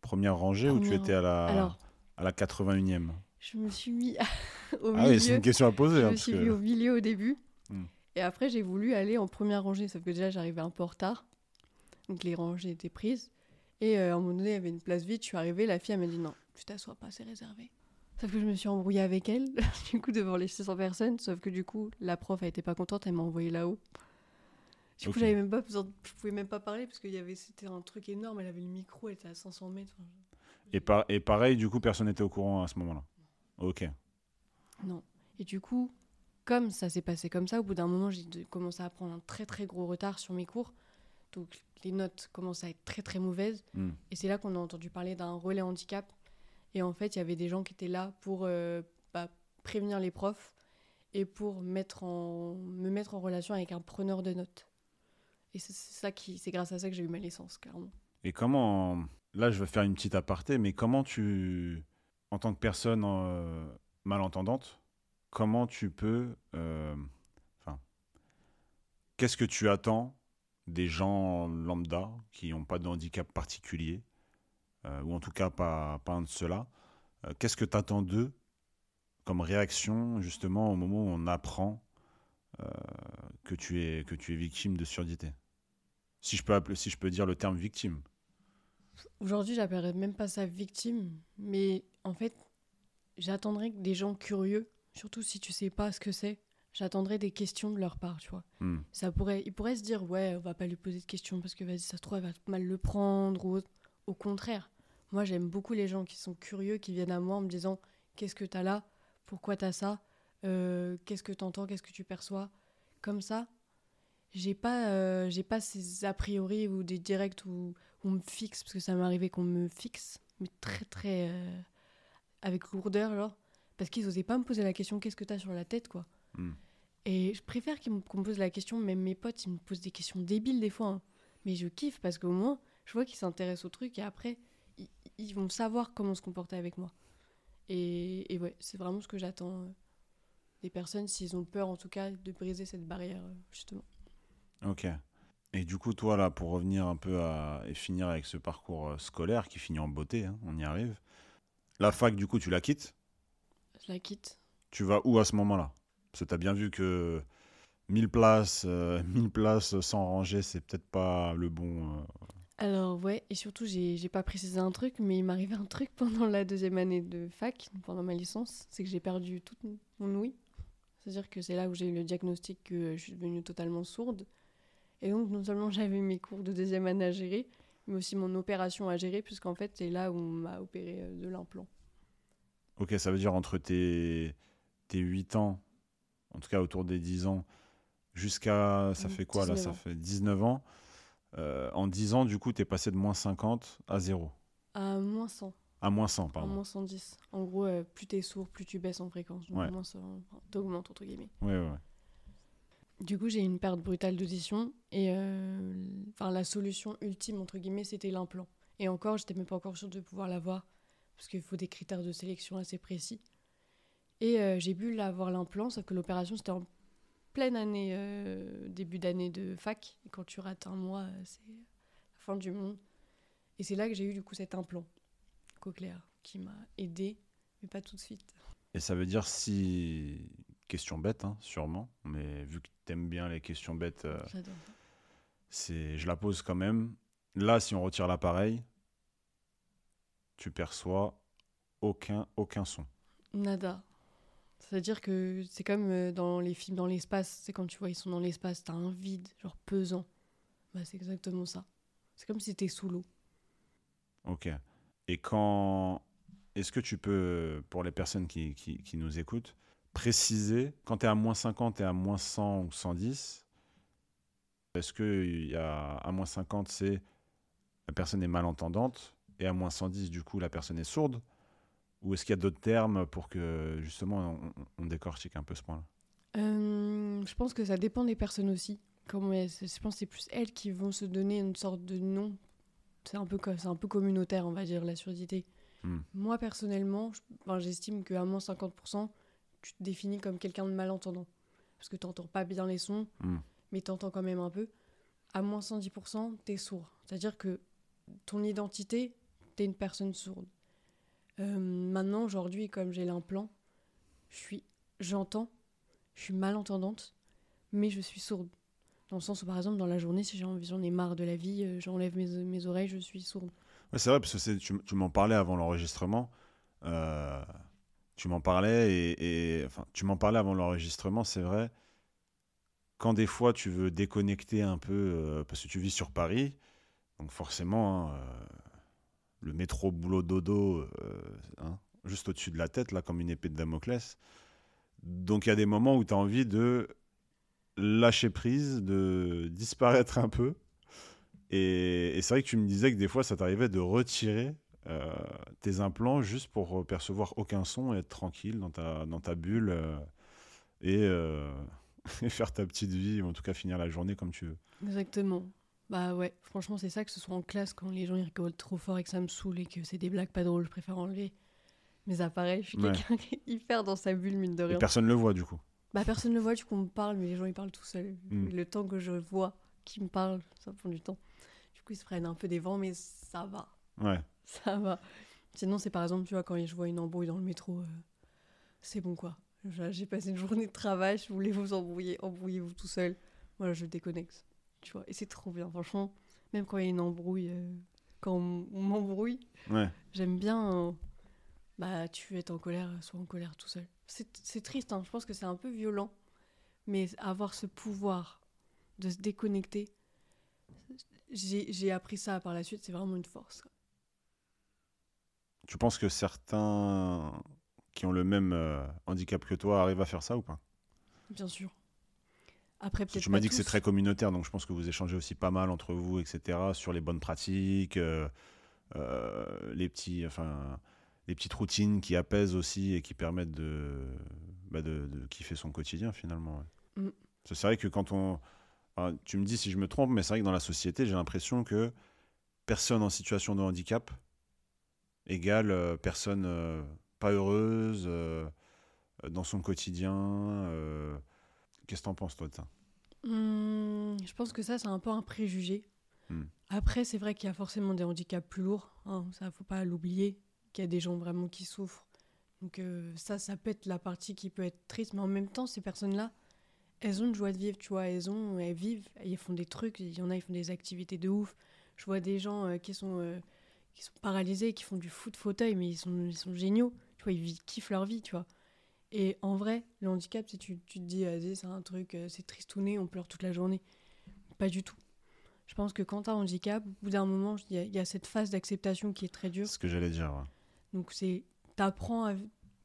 Première rangée ou tu étais à la, Alors, à la 81e je me suis mis (laughs) au Ah milieu. oui, c'est une question à poser. Je hein, me suis que- mis au milieu au début. Et après, j'ai voulu aller en première rangée. Sauf que déjà, j'arrivais un peu en retard. Donc les rangées étaient prises. Et euh, à un moment donné, il y avait une place vide. Je suis arrivée. La fille, elle m'a dit non, tu t'assois pas, c'est réservé. Sauf que je me suis embrouillée avec elle, (laughs) du coup, devant les 600 personnes. Sauf que du coup, la prof, elle était pas contente. Elle m'a envoyé là-haut. Du coup, Ok. j'avais même pas besoin. Je pouvais même pas parler parce que y avait... c'était un truc énorme. Elle avait le micro, elle était à 500 mètres. Enfin, Et, par- et pareil, du coup, personne n'était au courant à ce moment-là. Ok. Non. Et du coup, comme ça s'est passé comme ça, au bout d'un moment, j'ai commencé à prendre un très très gros retard sur mes cours. Donc les notes commençaient à être très très mauvaises. Hmm. Et c'est là qu'on a entendu parler d'un relais handicap. Et en fait, il y avait des gens qui étaient là pour euh, bah, prévenir les profs et pour mettre en, me mettre en relation avec un preneur de notes. Et c'est c'est ça qui, c'est grâce à ça que j'ai eu ma licence, clairement. Et comment, là je vais faire une petite aparté, mais comment tu, en tant que personne euh, malentendante, comment tu peux, euh, enfin, qu'est-ce que tu attends des gens lambda qui n'ont pas de handicap particulier, euh, ou en tout cas pas, pas un de ceux-là, euh, qu'est-ce que tu attends d'eux comme réaction justement au moment où on apprend que, tu es, que tu es victime de surdité? Si je, peux si je peux dire le terme victime. Aujourd'hui, j'appellerais même pas ça victime, mais en fait, j'attendrais que des gens curieux, surtout si tu sais pas ce que c'est, j'attendrais des questions de leur part, tu vois. Hmm. Ça pourrait, ils pourraient se dire, ouais, on va pas lui poser de questions parce que vas-y, ça se trouve, elle va mal le prendre ou. Au contraire, moi, j'aime beaucoup les gens qui sont curieux, qui viennent à moi en me disant, qu'est-ce que t'as là? Pourquoi t'as ça? Euh, Qu'est-ce que t'entends? Qu'est-ce que tu perçois? Comme ça, j'ai pas, euh, j'ai pas ces a priori ou des directs où on me fixe, parce que ça m'est arrivé qu'on me fixe, mais très, très. euh, avec lourdeur, genre. Parce qu'ils osaient pas me poser la question, qu'est-ce que t'as sur la tête, quoi. Hmm. Et je préfère qu'on me pose la question, même mes potes, ils me posent des questions débiles des fois. hein. Mais je kiffe parce qu'au moins, je vois qu'ils s'intéressent au truc et après, ils, ils vont savoir comment se comporter avec moi. Et, et ouais, c'est vraiment ce que j'attends euh, des personnes, s'ils ont peur en tout cas de briser cette barrière, euh, justement. Ok. Et du coup, toi, là, pour revenir un peu à... et finir avec ce parcours euh, scolaire qui finit en beauté, hein, on y arrive. La fac, du coup, tu la quittes? Je la quitte. Tu vas où à ce moment-là? Parce que tu as bien vu que 1000 places, euh, 1000 places sans ranger, c'est peut-être pas le bon. euh, Alors ouais, et surtout, j'ai j'ai pas précisé un truc, mais il m'arrivait un truc pendant la deuxième année de fac, pendant ma licence, c'est que j'ai perdu toute mon ouïe. C'est-à-dire que c'est là où j'ai eu le diagnostic que je suis devenue totalement sourde. Et donc, non seulement j'avais mes cours de deuxième année à gérer, mais aussi mon opération à gérer, puisqu'en fait, c'est là où on m'a opéré euh, de l'implant. Ok, ça veut dire entre tes, tes 8 ans, en tout cas autour des 10 ans, jusqu'à. Ça Mm, fait quoi là 19 Ça fait 19 ans. Euh, en 10 ans, du coup, tu es passé de moins 50 à 0. À moins 100, À moins 100, à pardon. moins 110. En gros, euh, plus t'es sourd, plus tu baisses en fréquence. Donc, Ouais. moins t'augmentes, entre guillemets. Ouais, ouais. Du coup, j'ai une perte brutale d'audition et euh, la solution ultime, entre guillemets, c'était l'implant. Et encore, j'étais même pas encore sûre de pouvoir l'avoir parce qu'il faut des critères de sélection assez précis. Et euh, j'ai pu l'avoir l'implant, sauf que l'opération c'était en pleine année, euh, début d'année de fac. Et quand tu rates un mois, euh, c'est la fin du monde. Et c'est là que j'ai eu du coup cet implant cochléaire qui m'a aidé, mais pas tout de suite. Et ça veut dire si. Question bête, hein, sûrement, mais vu que t'aimes bien les questions bêtes, euh, c'est, je la pose quand même. Là, si on retire l'appareil, tu perçois aucun, aucun son. Nada. C'est-à-dire que c'est comme euh, dans les films dans l'espace, c'est quand tu vois ils sont dans l'espace, t'as un vide, genre pesant. Bah c'est exactement ça. C'est comme si t'es sous l'eau. Ok. Et quand. Est-ce que tu peux, pour les personnes qui, qui, qui nous écoutent, préciser, quand tu es à moins 50 et à moins 100 ou 110, est-ce qu'il y a à moins 50, c'est la personne est malentendante, et à moins 110, du coup, la personne est sourde Ou est-ce qu'il y a d'autres termes pour que, justement, on, on décortique un peu ce point-là? Euh, je pense que ça dépend des personnes aussi. Comme elles- je pense que c'est plus elles qui vont se donner une sorte de nom. C'est un peu un peu communautaire, on va dire, la surdité. Hmm. Moi personnellement, enfin, j'estime qu'à moins 50%, tu te définis comme quelqu'un de malentendant. Parce que tu n'entends pas bien les sons, Hmm. mais tu entends quand même un peu. À moins 110%, tu es sourd. C'est-à-dire que ton identité, tu es une personne sourde. Euh, maintenant, aujourd'hui, comme j'ai l'implant, j'entends, je suis malentendante, mais je suis sourde. Dans le sens où, par exemple, dans la journée, si j'en ai marre de la vie, euh, j'enlève mes, oreilles, je suis sourde. C'est vrai, parce que tu, m'en parlais avant l'enregistrement. euh, tu m'en parlais et, enfin, tu m'en parlais avant l'enregistrement, c'est vrai. Quand des fois tu veux déconnecter un peu, parce que tu vis sur Paris, donc forcément, hein, le métro boulot dodo, euh, hein, juste au-dessus de la tête, là, comme une épée de Damoclès. Donc il y a des moments où tu as envie de lâcher prise, de disparaître un peu. Et, c'est vrai que tu me disais que des fois, ça t'arrivait de retirer euh, tes implants juste pour percevoir aucun son et être tranquille dans ta, dans ta bulle euh, et, (laughs) et faire ta petite vie, ou en tout cas finir la journée comme tu veux. Exactement. Bah ouais, franchement, c'est ça que ce soit en classe quand les gens ils rigolent trop fort et que ça me saoule et que c'est des blagues pas drôles, je préfère enlever mes appareils. Je suis Ouais. quelqu'un qui est hyper dans sa bulle, mine de Et rien. personne ne le voit du coup. Bah personne ne voit, du coup on me parle, mais les gens ils parlent tout seuls. Mm. Le temps que je vois qui me parle, ça prend du temps. Du coup ils se prennent un peu des vents, mais ça va. Ouais. Ça va. Sinon, c'est par exemple, tu vois, quand je vois une embrouille dans le métro, euh, c'est bon quoi. J'ai passé une journée de travail, je voulais vous embrouiller, embrouillez-vous tout seul. Voilà, je déconnecte. Tu vois, et c'est trop bien, franchement. Même quand il y a une embrouille, euh, quand on, on m'embrouille, Ouais. j'aime bien euh, bah tu es en colère, soit en colère tout seul. C'est triste, hein. je pense que c'est un peu violent, mais avoir ce pouvoir de se déconnecter, j'ai appris ça par la suite, c'est vraiment une force. Tu penses que certains qui ont le même euh, handicap que toi arrivent à faire ça ou pas? Bien sûr. Après, Tu m'as dit que c'est très communautaire, donc je pense que vous échangez aussi pas mal entre vous, etc., sur les bonnes pratiques, euh, euh, les, petits, enfin, les petites routines qui apaisent aussi et qui permettent de, bah de, kiffer son quotidien finalement. Mm. C'est vrai que quand on. tu me dis si je me trompe, mais c'est vrai que dans la société, j'ai l'impression que personne en situation de handicap égale personne pas heureuse dans son quotidien Qu'est-ce que t'en penses, toi, de ça? Mmh, Je pense que ça, c'est un peu un préjugé. Mmh. Après, c'est vrai qu'il y a forcément des handicaps plus lourds. Hein, ça, faut pas l'oublier. Qu'il y a des gens vraiment qui souffrent. Donc, euh, ça, ça peut être la partie qui peut être triste. Mais en même temps, ces personnes-là, elles ont une joie de vivre, tu vois. Elles, ont, elles vivent, elles font des trucs. Il y en a, ils font des activités de ouf. Je vois des gens euh, qui, sont, euh, qui sont paralysés, qui font du foot fauteuil, mais ils sont, ils sont géniaux. Tu vois, ils kiffent leur vie, tu vois. Et en vrai, le handicap, tu, tu te dis, c'est un truc, euh, c'est tristouné, on pleure toute la journée. Pas du tout. Je pense que quand tu as un handicap, au bout d'un moment, il y, a cette phase d'acceptation qui est très dure. C'est ce que j'allais dire. Donc, c'est, t'apprends à,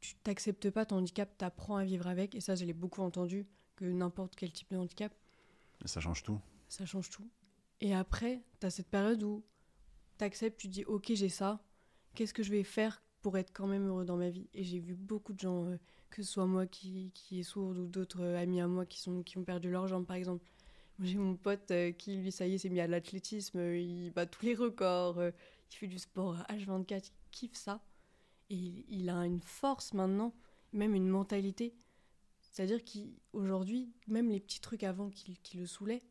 tu t'acceptes pas ton handicap, tu apprends à vivre avec. Et ça, je l'ai beaucoup entendu, que n'importe quel type de handicap. ça change tout. Ça change tout. Et après, tu as cette période où tu acceptes, tu dis, ok, j'ai ça, qu'est-ce que je vais faire pour être quand même heureux dans ma vie? Et j'ai vu beaucoup de gens. Euh, que ce soit moi qui, qui est sourde ou d'autres euh, amis à moi qui, sont, qui ont perdu leur jambe, par exemple. J'ai mon pote euh, qui, lui, ça y est, s'est mis à l'athlétisme, euh, il bat tous les records, il fait du sport H24, il kiffe ça. Et il a une force maintenant, même une mentalité. C'est-à-dire qu'aujourd'hui, même les petits trucs avant qui, le saoulaient,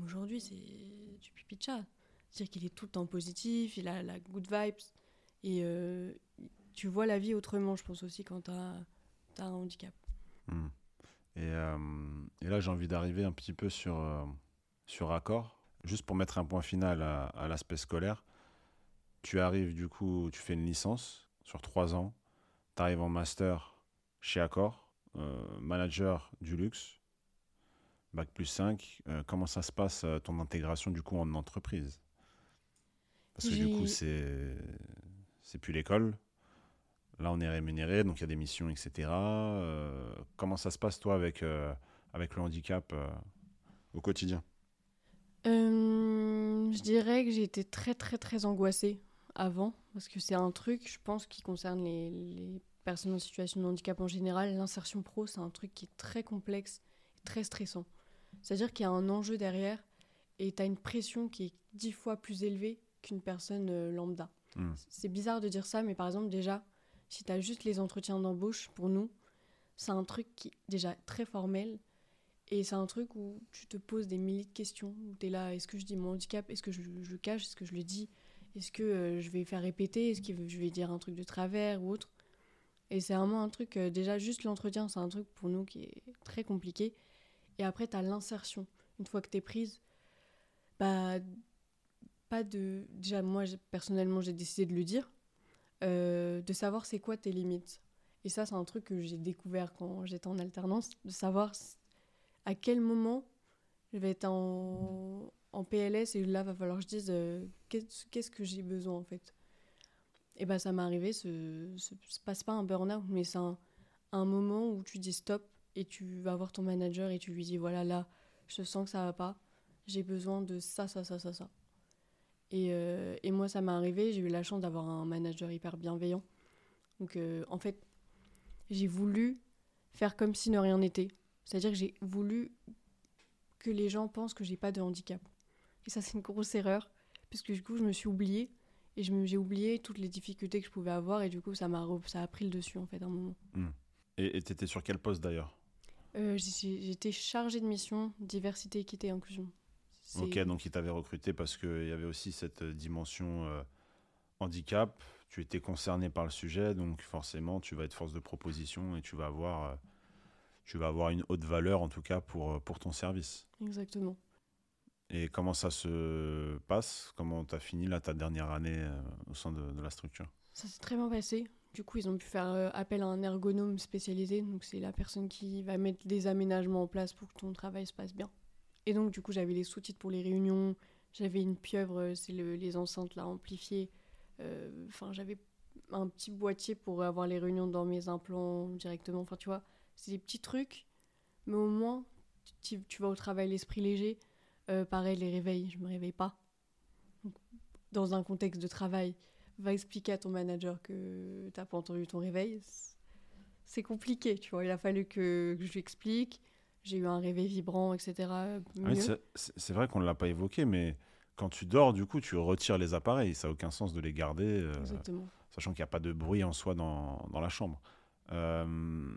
aujourd'hui, c'est du pipi de chat. C'est-à-dire qu'il est tout le temps positif, il a la good vibes. Et tu vois la vie autrement, je pense aussi, quand tu as un handicap. Hmm. Et, euh, et, là, j'ai envie d'arriver un petit peu sur, euh, sur Accord, juste pour mettre un point final à, l'aspect scolaire. Tu arrives, du coup, tu fais une licence sur trois ans, tu arrives en master chez Accor, euh, manager du luxe, bac plus 5. comment ça se passe ton intégration, du coup, en entreprise? Parce que, du coup, c'est c'est plus l'école, Là, on est rémunéré, donc il y a des missions, etc. Euh, comment ça se passe, toi, avec, euh, avec le handicap euh, au quotidien? Je dirais que j'ai été très, très, très angoissée avant, parce que c'est un truc, je pense, qui concerne les, les, personnes en situation de handicap en général. L'insertion pro, c'est un truc qui est très complexe, très stressant. C'est-à-dire qu'il y a un enjeu derrière et tu as une pression qui est dix fois plus élevée qu'une personne lambda. Hmm. C'est bizarre de dire ça, mais par exemple, déjà, si tu as juste les entretiens d'embauche, pour nous, c'est un truc qui est déjà très formel. Et c'est un truc où tu te poses des milliers de questions. Tu es là, est-ce que je dis mon handicap Est-ce que je, le cache Est-ce que je le dis Est-ce que euh, je vais faire répéter Est-ce que je vais dire un truc de travers ou autre Et c'est vraiment un truc, euh, déjà juste l'entretien, c'est un truc pour nous qui est très compliqué. Et après, tu as l'insertion. Une fois que tu es prise, bah, pas de. Déjà, moi, personnellement, j'ai décidé de le dire. Euh, de savoir c'est quoi tes limites. Et ça, c'est un truc que j'ai découvert quand j'étais en alternance, de savoir à quel moment je vais être en, en PLS et là, va falloir que je dise euh, qu'est-ce que j'ai besoin en fait. Et bien, ça m'est arrivé, ce, ce, passe pas un burn-out, mais c'est un, un, moment où tu dis stop et tu vas voir ton manager et tu lui dis voilà, là, je sens que ça va pas, j'ai besoin de ça, ça, ça, ça, ça. Et, euh, et moi, ça m'est arrivé, j'ai eu la chance d'avoir un manager hyper bienveillant. Donc, euh, en fait, j'ai voulu faire comme si ne rien n'était. C'est-à-dire que j'ai voulu que les gens pensent que j'ai pas de handicap. Et ça, c'est une grosse erreur, puisque du coup, je me suis oubliée. Et j'ai oublié toutes les difficultés que je pouvais avoir, et du coup, ça, m'a ça a pris le dessus, en fait, à un moment. Hmm. Et tu étais sur quel poste d'ailleurs? Euh, J'étais chargée de mission diversité, équité et inclusion. Ok, donc il t'avait recruté parce qu'il y avait aussi cette euh, dimension euh, handicap. Tu étais concerné par le sujet, donc forcément, tu vas être force de proposition et tu vas avoir, euh, tu vas avoir une haute valeur, en tout cas, pour, pour ton service. Exactement. Et comment ça se passe? Comment tu as fini là, ta dernière année euh, au sein de, de la structure? Ça s'est très bien passé. Du coup, ils ont pu faire appel à un ergonome spécialisé. Donc, c'est la personne qui va mettre des aménagements en place pour que ton travail se passe bien. Et donc, du coup, j'avais les sous-titres pour les réunions. J'avais une pieuvre, euh, c'est le- les enceintes là amplifiées. Euh, Enfin, j'avais un petit boîtier pour avoir les réunions dans mes implants directement. Enfin, tu vois, c'est des petits trucs. Mais au moins, tu, vas au travail l'esprit léger. Euh, pareil, les réveils, je me réveille pas. Dans un contexte de travail, va expliquer à ton manager que t'as pas entendu ton réveil. c'est- C'est compliqué, tu vois. Il a fallu que, que je lui explique. J'ai eu un réveil vibrant, etc. Ah oui, c'est- vrai qu'on ne l'a pas évoqué, mais quand tu dors, du coup, tu retires les appareils. Ça n'a aucun sens de les garder, euh, sachant qu'il n'y a pas de bruit en soi dans, dans la chambre. Euh,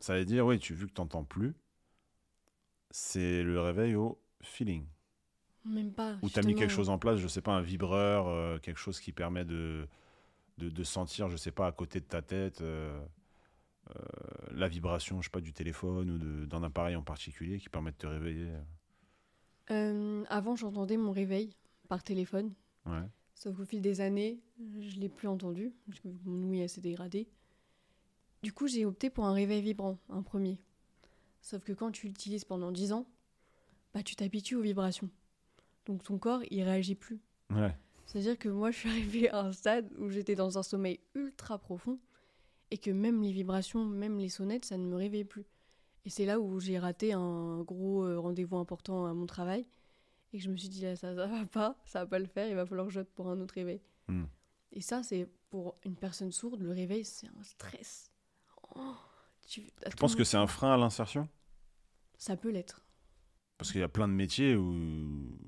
ça veut dire, oui, tu vu que tu n'entends plus, c'est le réveil au feeling. Même pas. Ou tu as mis quelque chose en place, je sais pas, un vibreur, euh, quelque chose qui permet de, de, de sentir, je sais pas, à côté de ta tête, la vibration, je sais pas, du téléphone ou d'un appareil en particulier qui permet de te réveiller. Euh, avant, j'entendais mon réveil par téléphone. Ouais. Sauf qu'au fil des années, je l'ai plus entendu, parce que mon ouïe s'est dégradée. Du coup, j'ai opté pour un réveil vibrant, un premier. Sauf que quand tu l'utilises pendant 10 ans, bah, tu t'habitues aux vibrations. Donc ton corps, il réagit plus. Ouais. C'est-à-dire que moi, je suis arrivée à un stade où j'étais dans un sommeil ultra profond et que même les vibrations, même les sonnettes, ça ne me réveillait plus. Et c'est là où j'ai raté un gros euh, rendez-vous important à mon travail et que je me suis dit, là, ça, ça va pas, ça va pas le faire, il va falloir que je vote pour un autre réveil. Hmm. Et ça, c'est pour une personne sourde, le réveil, c'est un stress. Oh, tu à Je pense que c'est un frein à l'insertion? Ça peut l'être. Parce qu'il y a plein de métiers où,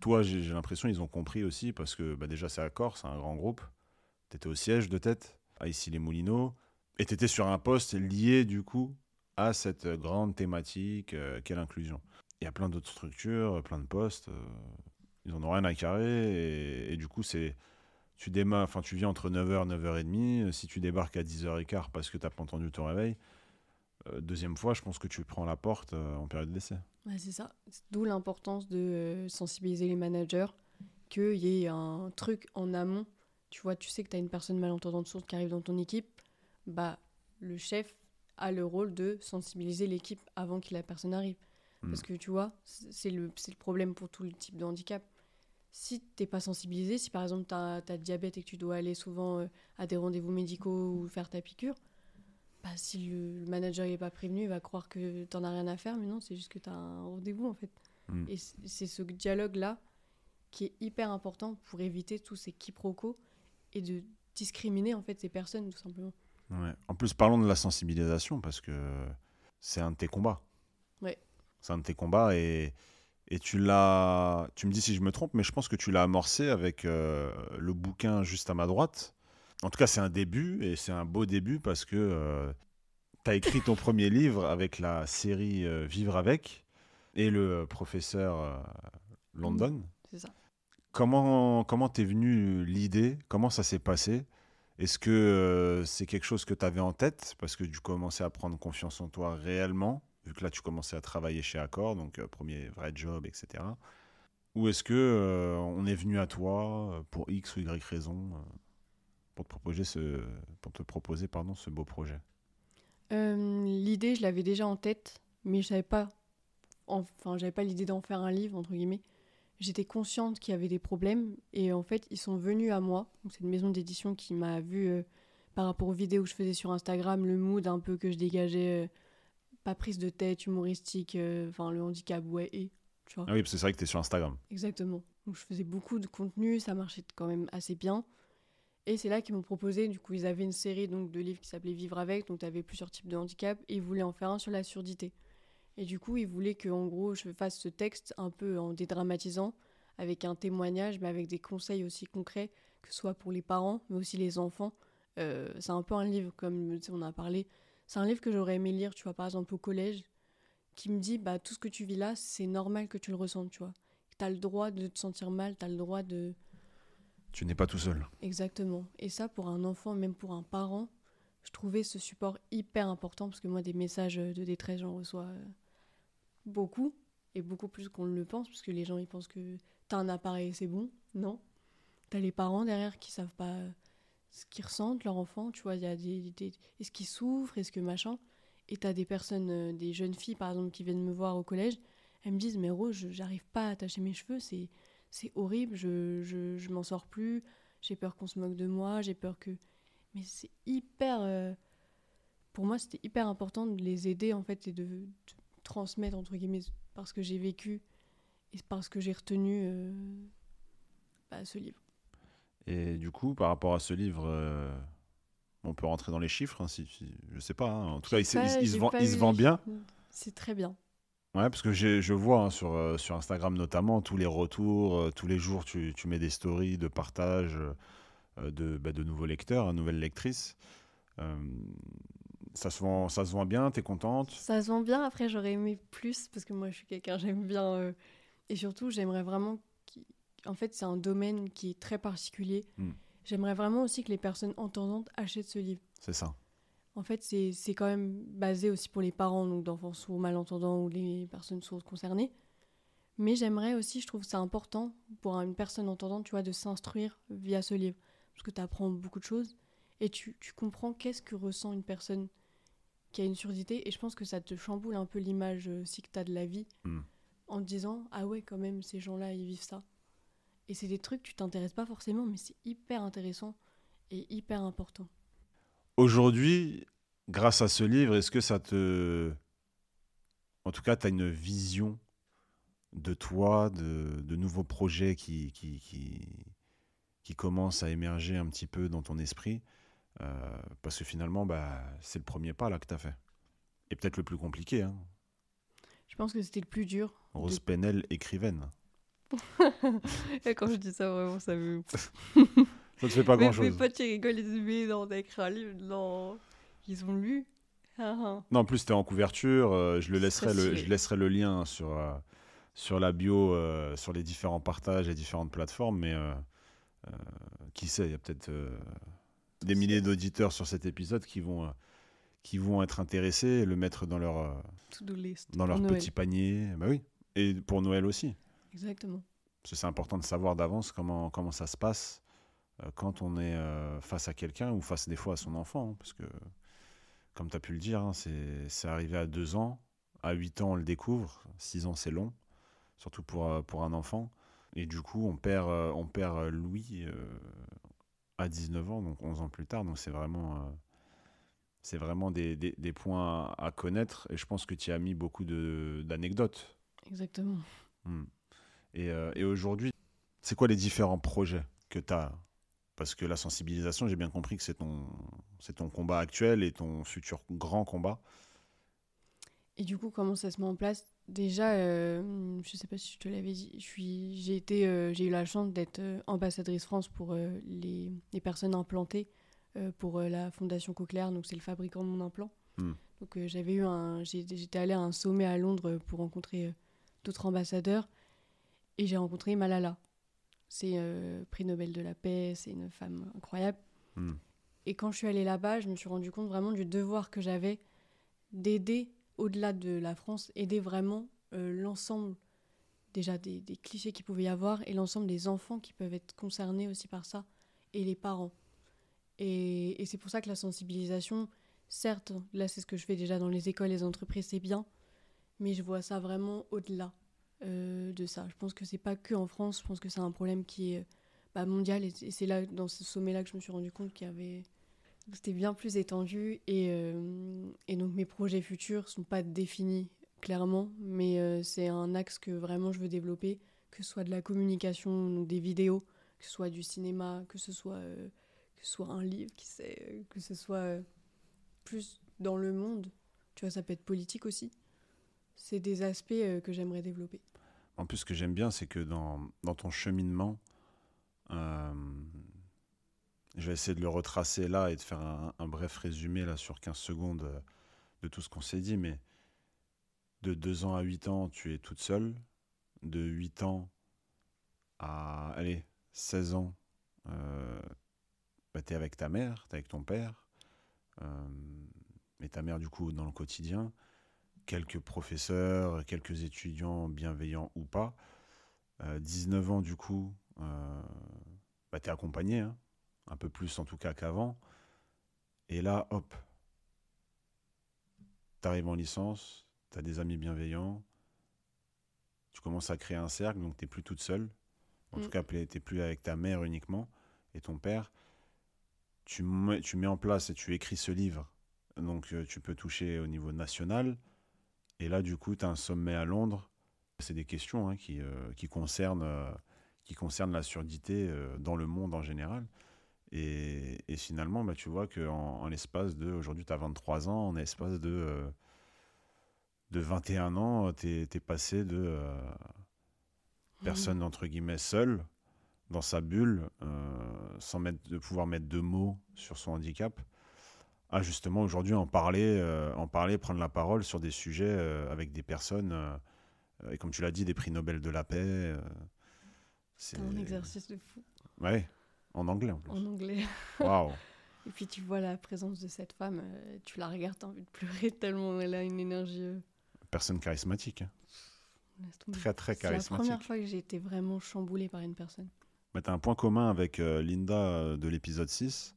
toi, j'ai l'impression, ils ont compris aussi, parce que bah, déjà, c'est Accor, c'est un grand groupe. Tu étais au siège de tête, à ici les Moulineaux, et tu étais sur un poste lié, du coup, à cette grande thématique euh, qu'est l'inclusion. Il y a plein d'autres structures, plein de postes, euh, ils en ont rien à carrer, et, du coup, c'est. Tu, enfin, tu viens entre 9h et 9h30. Si tu débarques à 10h15 parce que tu n'as pas entendu ton réveil, euh, deuxième fois, je pense que tu prends la porte euh, en période d'essai. C'est ça. D'où l'importance de euh, sensibiliser les managers, qu'il y ait un truc en amont. Tu vois, tu sais que tu as une personne malentendante sourde qui arrive dans ton équipe, bah le chef a le rôle de sensibiliser l'équipe avant que la personne arrive. Mm. Parce que tu vois, c'est le, problème pour tout le type de handicap. Si t'es pas sensibilisé, si par exemple tu as, diabète et que tu dois aller souvent euh, à des rendez-vous médicaux ou faire ta piqûre, bah, si le, le manager n'est pas prévenu, il va croire que t'en as rien à faire, mais non, c'est juste que tu as un rendez-vous en fait. Mm. Et c'est ce dialogue-là qui est hyper important pour éviter tous ces quiproquos et de discriminer en fait ces personnes tout simplement. Ouais. En plus, parlons de la sensibilisation parce que c'est un de tes combats. Ouais. C'est un de tes combats et, et tu l'as. Tu me dis si je me trompe, mais je pense que tu l'as amorcé avec euh, le bouquin juste à ma droite. En tout cas, c'est un début et c'est un beau début parce que tu as écrit ton premier livre avec la série euh, Vivre avec et le professeur euh, London. C'est ça. Comment comment t'es venue l'idée? Comment ça s'est passé? Est-ce que euh, c'est quelque chose que tu avais en tête? Parce que tu commençais à prendre confiance en toi réellement vu que là tu commençais à travailler chez Accor donc euh, premier vrai job etc. Ou est-ce que euh, on est venu à toi pour X ou Y raison pour te proposer ce pour te proposer pardon ce beau projet? L'idée, je l'avais déjà en tête, mais je savais pas. Enfin, pas l'idée d'en faire un livre entre guillemets. J'étais consciente qu'il y avait des problèmes et en fait, ils sont venus à moi. C'est une maison d'édition qui m'a vu euh, par rapport aux vidéos que je faisais sur Instagram, le mood un peu que je dégageais, euh, pas prise de tête, humoristique, euh, enfin le handicap, ouais, et tu vois. Ah oui parce que c'est vrai que tu es sur Instagram. Exactement. Donc je faisais beaucoup de contenu, ça marchait quand même assez bien. Et c'est là qu'ils m'ont proposé, du coup ils avaient une série donc, de livres qui s'appelait Vivre avec, donc tu avais plusieurs types de handicap, et ils voulaient en faire un sur la surdité. Et du coup ils voulaient que en gros je fasse ce texte un peu en dédramatisant, avec un témoignage, mais avec des conseils aussi concrets, que ce soit pour les parents, mais aussi les enfants. Euh, c'est un peu un livre, comme on a parlé, c'est un livre que j'aurais aimé lire, tu vois, par exemple au collège, qui me dit, bah tout ce que tu vis là, c'est normal que tu le ressentes, tu vois. T'as le droit de te sentir mal, t'as le droit de... Tu n'es pas tout seul. Exactement. Et ça, pour un enfant, même pour un parent, je trouvais ce support hyper important, parce que moi, des messages de détresse, j'en reçois euh, beaucoup. et beaucoup plus qu'on le pense, parce que les gens ils pensent que t'as un appareil, c'est bon. Non. T'as les parents derrière qui savent pas ce qu'ils ressentent, leur enfant, tu vois, il y a des, des- est-ce qu'ils souffrent, est-ce que machin. Et t'as des personnes, euh, des jeunes filles par exemple, qui viennent me voir au collège, elles me disent, mais Rose, j'arrive pas à attacher mes cheveux, c'est, c'est horrible, je, je, je m'en sors plus, j'ai peur qu'on se moque de moi, j'ai peur que... Mais c'est hyper... euh, Pour moi, c'était hyper important de les aider, en fait, et de, de transmettre, entre guillemets, parce que j'ai vécu et parce que j'ai retenu euh, bah, ce livre. Et du coup, par rapport à ce livre, euh, on peut rentrer dans les chiffres, hein, si, si- je sais pas. hein. En tout cas, il, se- il il vend, il se vend bien. C'est très bien. Ouais, parce que je vois hein, sur, euh, sur Instagram notamment tous les retours, tous les jours tu, tu mets des stories de partage de, bah, de nouveaux lecteurs, hein, nouvelles lectrices. Ça, se vend, ça se vend bien, t'es contente? Ça se vend bien, après j'aurais aimé plus, parce que moi je suis quelqu'un, j'aime bien... euh, et surtout, j'aimerais vraiment... En fait, c'est un domaine qui est très particulier. Hmm. J'aimerais vraiment aussi que les personnes entendantes achètent ce livre. C'est ça. En fait, c'est c'est quand même basé aussi pour les parents donc d'enfants sourds, malentendants ou les personnes sourdes concernées. Mais j'aimerais aussi, je trouve ça important pour une personne entendante, tu vois, de s'instruire via ce livre. Parce que tu apprends beaucoup de choses et tu, tu comprends qu'est-ce que ressent une personne qui a une surdité. Et je pense que ça te chamboule un peu l'image euh, aussi que tu as de la vie Mm. en te disant Ah ouais, quand même, ces gens-là, ils vivent ça. Et c'est des trucs, tu t'intéresses pas forcément, mais c'est hyper intéressant et hyper important. Aujourd'hui, grâce à ce livre, est-ce que ça te... En tout cas, tu as une vision de toi, de, de nouveaux projets qui, qui, qui, qui commencent à émerger un petit peu dans ton esprit? Euh, Parce que finalement, bah, c'est le premier pas là que tu as fait. Et peut-être le plus compliqué. Hein. Je pense que c'était le plus dur. Rose Penel, écrivaine. (laughs) Et quand je dis ça, vraiment, ça me. (laughs) (laughs) Ça te fait pas grand-chose. Mes potes, ils rigolent, ils disent Mais non, on a écrit un livre. Non. Ils ont lu. Ah, ah. Non, en plus, tu es en couverture. euh, je, le laisserai le, je laisserai le lien sur, euh, sur la bio, euh, sur les différents partages et différentes plateformes. Mais qui sait, il y a peut-être des milliers d'auditeurs sur cet épisode qui vont, euh, qui vont être intéressés le mettre dans leur, euh, list. dans leur petit panier. Bah oui. Et pour Noël aussi. Exactement. Parce que c'est important de savoir d'avance comment, comment ça se passe euh, quand on est face à quelqu'un ou face des fois à son enfant. hein, parce que, comme tu as pu le dire, hein, c'est c'est arrivé à deux ans. À 8 ans, on le découvre. 6 ans, c'est long. Surtout pour, pour un enfant. Et du coup, on perd, on perd Louis euh, à 19 ans, donc 11 ans plus tard. Donc c'est vraiment, euh, c'est vraiment des, des- des points à, connaître. Et je pense que tu as mis beaucoup d'anecdotes. Exactement. Hmm. Et, euh, et aujourd'hui, c'est quoi les différents projets que tu as Parce que la sensibilisation, j'ai bien compris que c'est ton, c'est ton combat actuel et ton futur grand combat. Et du coup, comment ça se met en place? Déjà, euh, je sais pas si je te l'avais dit, j'ai été, euh, j'ai eu la chance d'être euh, ambassadrice France pour euh, les, les personnes implantées pour la Fondation Cochlear, donc c'est le fabricant de mon implant. Hmm. Donc j'avais eu un, j'étais allée à un sommet à Londres pour rencontrer d'autres ambassadeurs et j'ai rencontré Malala. C'est prix Nobel de la paix, c'est une femme incroyable. Hmm. Et quand je suis allée là-bas, je me suis rendu compte vraiment du devoir que j'avais d'aider, au-delà de la France, aider vraiment euh, l'ensemble déjà des, clichés qu'il pouvait y avoir et l'ensemble des enfants qui peuvent être concernés aussi par ça et les parents. Et, c'est pour ça que la sensibilisation, certes, là c'est ce que je fais déjà dans les écoles, les entreprises, c'est bien, mais je vois ça vraiment au-delà euh, de ça. Je pense que c'est pas que en France, je pense que c'est un problème qui est bah, mondial et, et c'est là, dans ce sommet-là, que je me suis rendu compte qu'il y avait c'était bien plus étendu et, euh, et donc mes projets futurs sont pas définis clairement, mais euh, c'est un axe que vraiment je veux développer, que ce soit de la communication, donc des vidéos, que ce soit du cinéma, que ce soit, euh, que soit un livre, qui sait, que ce soit plus dans le monde. Tu vois, ça peut être politique aussi. C'est des aspects que j'aimerais développer. En plus, ce que j'aime bien, c'est que dans, dans ton cheminement, je vais essayer de le retracer là et de faire un, bref résumé là sur 15 secondes euh, de tout ce qu'on s'est dit, mais de 2 ans à 8 ans, tu es toute seule. De 8 ans à allez, 16 ans, euh, bah, tu es avec ta mère, tu es avec ton père, euh, et ta mère du coup dans le quotidien. quelques professeurs, quelques étudiants bienveillants ou pas. 19 ans, du coup, bah, tu es accompagné, hein, un peu plus en tout cas qu'avant. Et là, hop, tu arrives en licence, tu as des amis bienveillants, tu commences à créer un cercle, donc tu n'es plus toute seule. En tout mm. cas, tu n'es plus avec ta mère uniquement et ton père. Tu mets, tu mets en place et tu écris ce livre. Donc euh, tu peux toucher au niveau national. Et là, du coup, tu as un sommet à Londres. C'est des questions hein, qui, euh, qui, concernent, euh, qui concernent la surdité dans le monde en général. Et, et finalement, bah, tu vois qu'en en, l'espace de. Aujourd'hui, tu as 23 ans, en l'espace de, de 21 ans, tu es, passé de mmh. personne, entre guillemets, seule dans sa bulle, sans mettre, de pouvoir mettre de mots sur son handicap, à justement aujourd'hui en parler, en parler, prendre la parole sur des sujets avec des personnes, et comme tu l'as dit, des prix Nobel de la paix. c'est un exercice de fou. Ouais. En anglais en plus. En anglais. (laughs) Waouh. Et puis tu vois la présence de cette femme, euh, tu la regardes, t'as envie de pleurer (laughs) tellement elle a une énergie. Euh. Personne charismatique. Hein. Très très charismatique. C'est la première fois que j'ai été vraiment chamboulée par une personne. Mais t'as un point commun avec euh, Linda de l'épisode 6,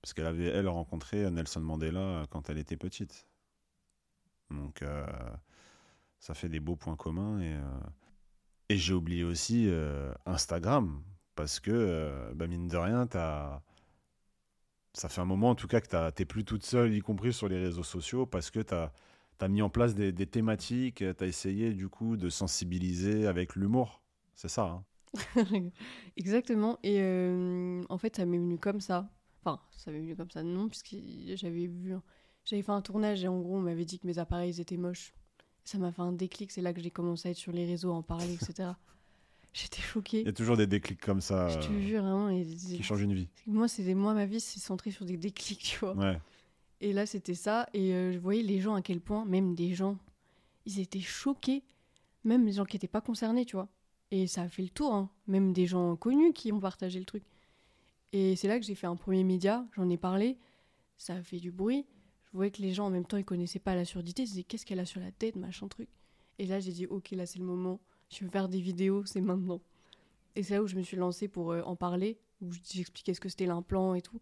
parce qu'elle avait, elle, rencontré Nelson Mandela quand elle était petite. Donc ça fait des beaux points communs. Et, et j'ai oublié aussi Instagram, parce que, euh, bah, mine de rien, as... ça fait un moment en tout cas que tu n'es plus toute seule, y compris sur les réseaux sociaux, parce que tu as, mis en place des, thématiques, tu as essayé du coup de sensibiliser avec l'humour. C'est ça. Hein (laughs) Exactement. Et euh, en fait, ça m'est venu comme ça. Enfin, ça m'est venu comme ça, non, puisque j'avais vu. J'avais fait un tournage et en gros, on m'avait dit que mes appareils étaient moches. Ça m'a fait un déclic, c'est là que j'ai commencé à être sur les réseaux, à en parler, etc. (laughs) J'étais choquée. Il y a toujours des déclics comme ça. Je te jure, vraiment. qui changent une vie. Moi, moi, ma vie, c'est centré sur des déclics, tu vois. Ouais. Et là, c'était ça. Et euh, je voyais les gens à quel point, même des gens, ils étaient choqués. Même les gens qui n'étaient pas concernés, tu vois. Et ça a fait le tour, hein. Même des gens connus qui ont partagé le truc. Et c'est là que j'ai fait un premier média, j'en ai parlé. Ça a fait du bruit. Je voyais que les gens, en même temps, ils connaissaient pas la surdité. Ils disaient, qu'est-ce qu'elle a sur la tête, machin truc. Et là, j'ai dit, ok, là, c'est le moment je veux faire des vidéos, c'est maintenant. Et c'est là où je me suis lancée pour euh, en parler, où j'expliquais ce que c'était l'implant et tout.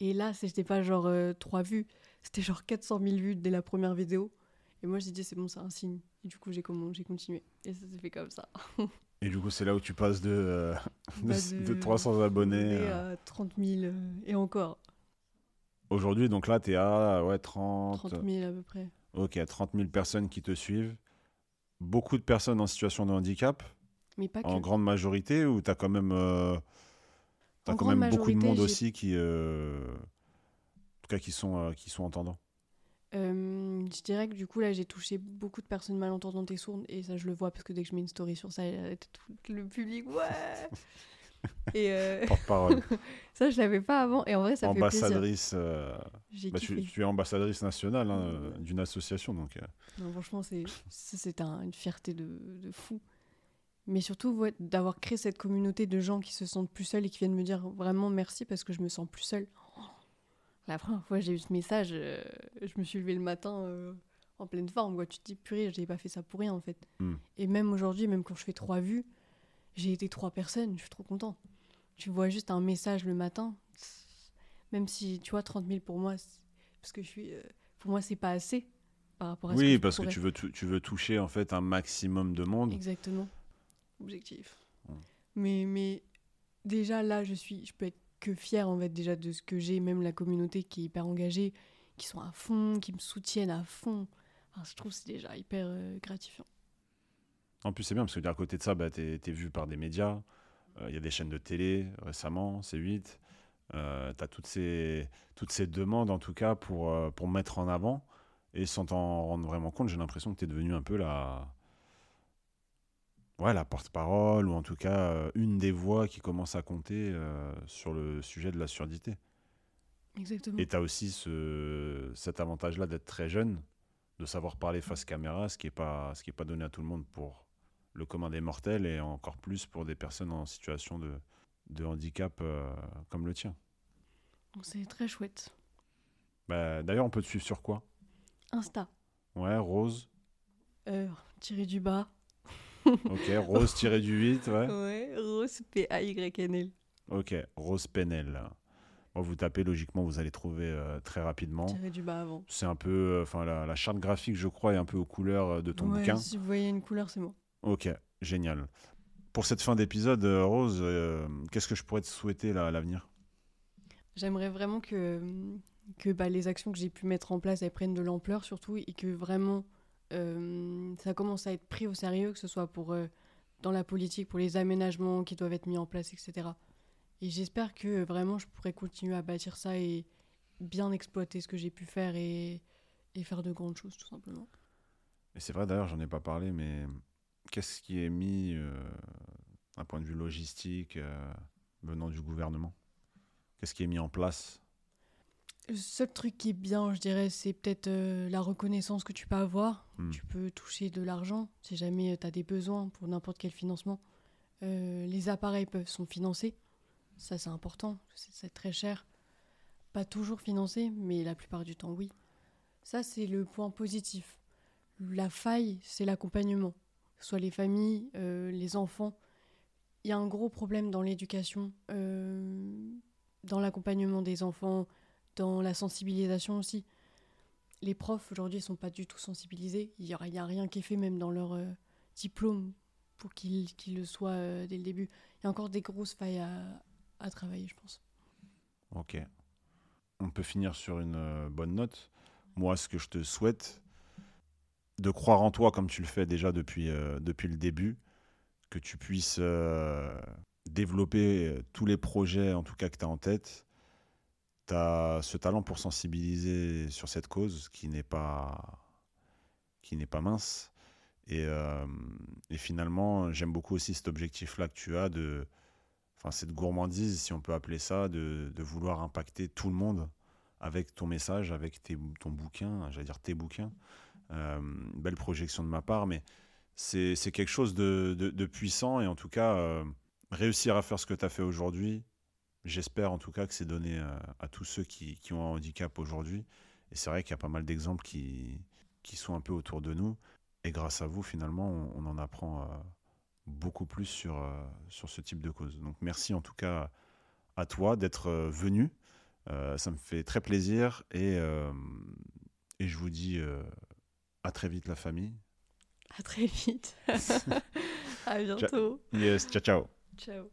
Et là, c'était pas genre euh, trois vues, c'était genre 400 000 vues dès la première vidéo. Et moi, j'ai dit, c'est bon, c'est un signe. Et du coup, j'ai continué. Et ça s'est fait comme ça. (laughs) et du coup, c'est là où tu passes de, euh, de, 300 abonnés à 30 000 et encore. Aujourd'hui, donc là, tu es à ouais, 30... 30 000 à peu près. Ok, 30 000 personnes qui te suivent beaucoup de personnes en situation de handicap Mais pas En grande majorité Ou tu as quand même, euh, as quand même beaucoup de monde aussi qui, euh, en tout cas, qui, sont, euh, qui sont entendants. Je dirais que du coup là j'ai touché beaucoup de personnes malentendantes et sourdes et ça je le vois parce que dès que je mets une story sur ça tout le public ouais (laughs) (laughs) et Porte-parole. (laughs) ça, je l'avais pas avant. Et en vrai, ça ambassadrice, fait plaisir. Bah, tu, tu, es ambassadrice nationale hein, d'une association. Donc, non, franchement, c'est, c'est une fierté de, de, fou. Mais surtout, d'avoir créé cette communauté de gens qui se sentent plus seuls et qui viennent me dire vraiment merci parce que je me sens plus seule. La première fois que j'ai eu ce message, euh, je me suis levée le matin euh, en pleine forme. Quoi. Tu te dis, purée, je n'ai pas fait ça pour rien en fait. Hmm. Et même aujourd'hui, même quand je fais trois vues, j'ai été trois personnes, je suis trop content. Tu vois juste un message le matin, même si tu vois 30 000 pour moi, parce que je suis, euh, pour moi c'est pas assez par rapport à oui, parce que tu veux, tu veux toucher en fait un maximum de monde. Exactement. Objectif. Mais, mais déjà là, je suis, je peux être que fière en fait déjà de ce que j'ai, même la communauté qui est hyper engagée, qui sont à fond, qui me soutiennent à fond. je trouve c'est déjà hyper euh, gratifiant. En plus, c'est bien parce que à côté de ça, bah, tu es, vu par des médias. Euh, il y a des chaînes de télé récemment, C8. Euh, tu as toutes ces, toutes ces demandes, en tout cas, pour, euh, pour mettre en avant. Et sans t'en rendre vraiment compte, j'ai l'impression que tu es devenu un peu la, ouais, la porte-parole, ou en tout cas euh, une des voix qui commence à compter sur le sujet de la surdité. Exactement. Et tu as aussi ce, cet avantage-là d'être très jeune, de savoir parler face caméra, ce qui n'est pas, pas donné à tout le monde pour le commun des mortels, et encore plus pour des personnes en situation de, de handicap comme le tien. C'est très chouette. Bah, D'ailleurs, on peut te suivre sur quoi? Insta. Ouais, Rose. Euh, tiré du bas. (laughs) Ok, Rose tiré du 8, ouais. Ouais, Rose P-A-Y-N-L. Ok, Rose Penel. Bon, vous tapez, logiquement, vous allez trouver euh, très rapidement. Tiré du bas avant. C'est un peu, euh, enfin, la, la charte graphique, je crois, est un peu aux couleurs euh, de ton Ouais, bouquin. Si vous voyez une couleur, c'est moi. Ok, génial. Pour cette fin d'épisode, euh, Rose, euh, qu'est-ce que je pourrais te souhaiter là, à l'avenir? J'aimerais vraiment que, que bah, les actions que j'ai pu mettre en place elles prennent de l'ampleur surtout et que vraiment euh, ça commence à être pris au sérieux, que ce soit pour euh, dans la politique, pour les aménagements qui doivent être mis en place, etc. Et j'espère que vraiment je pourrai continuer à bâtir ça et bien exploiter ce que j'ai pu faire et, et faire de grandes choses tout simplement. Et c'est vrai, d'ailleurs, j'en ai pas parlé, mais qu'est-ce qui est mis euh, d'un point de vue logistique euh, venant du gouvernement? Qu'est-ce qui est mis en place? Le seul truc qui est bien, je dirais, c'est peut-être euh, la reconnaissance que tu peux avoir. Hmm. Tu peux toucher de l'argent si jamais tu as des besoins pour n'importe quel financement. Euh, les appareils peuvent, sont financés. Ça, c'est important. C'est très cher. Pas toujours financé, mais la plupart du temps, oui. Ça, c'est le point positif. La faille, c'est l'accompagnement. Soit les familles, euh, les enfants. Il y a un gros problème dans l'éducation, euh, dans l'accompagnement des enfants, dans la sensibilisation aussi. Les profs aujourd'hui ne sont pas du tout sensibilisés. Il n'y a, rien qui est fait même dans leur euh, diplôme pour qu'ils qu'ils le soient dès le début. Il y a encore des grosses failles à, à travailler, je pense. Ok. On peut finir sur une bonne note. Moi, ce que je te souhaite, de croire en toi comme tu le fais déjà depuis, euh, depuis le début, que tu puisses euh, développer euh, tous les projets, en tout cas que tu as en tête. Tu as ce talent pour sensibiliser sur cette cause qui n'est pas, qui n'est pas mince. Et, et finalement, j'aime beaucoup aussi cet objectif-là que tu as de, enfin cette gourmandise, si on peut appeler ça, de, de vouloir impacter tout le monde avec ton message, avec tes, ton bouquin, j'allais dire tes bouquins. Euh, une belle projection de ma part, mais c'est quelque chose de, puissant et en tout cas, euh, réussir à faire ce que tu as fait aujourd'hui, j'espère en tout cas que c'est donné euh, à tous ceux qui, ont un handicap aujourd'hui. Et c'est vrai qu'il y a pas mal d'exemples qui, sont un peu autour de nous. Et grâce à vous, finalement, on, en apprend euh, beaucoup plus sur, euh, ce type de cause. Donc merci en tout cas à toi d'être euh, venu. Euh, ça me fait très plaisir et, euh, je vous dis euh, à très vite la famille. À très vite. (laughs) (laughs) à bientôt. Yes, ciao ciao. Ciao.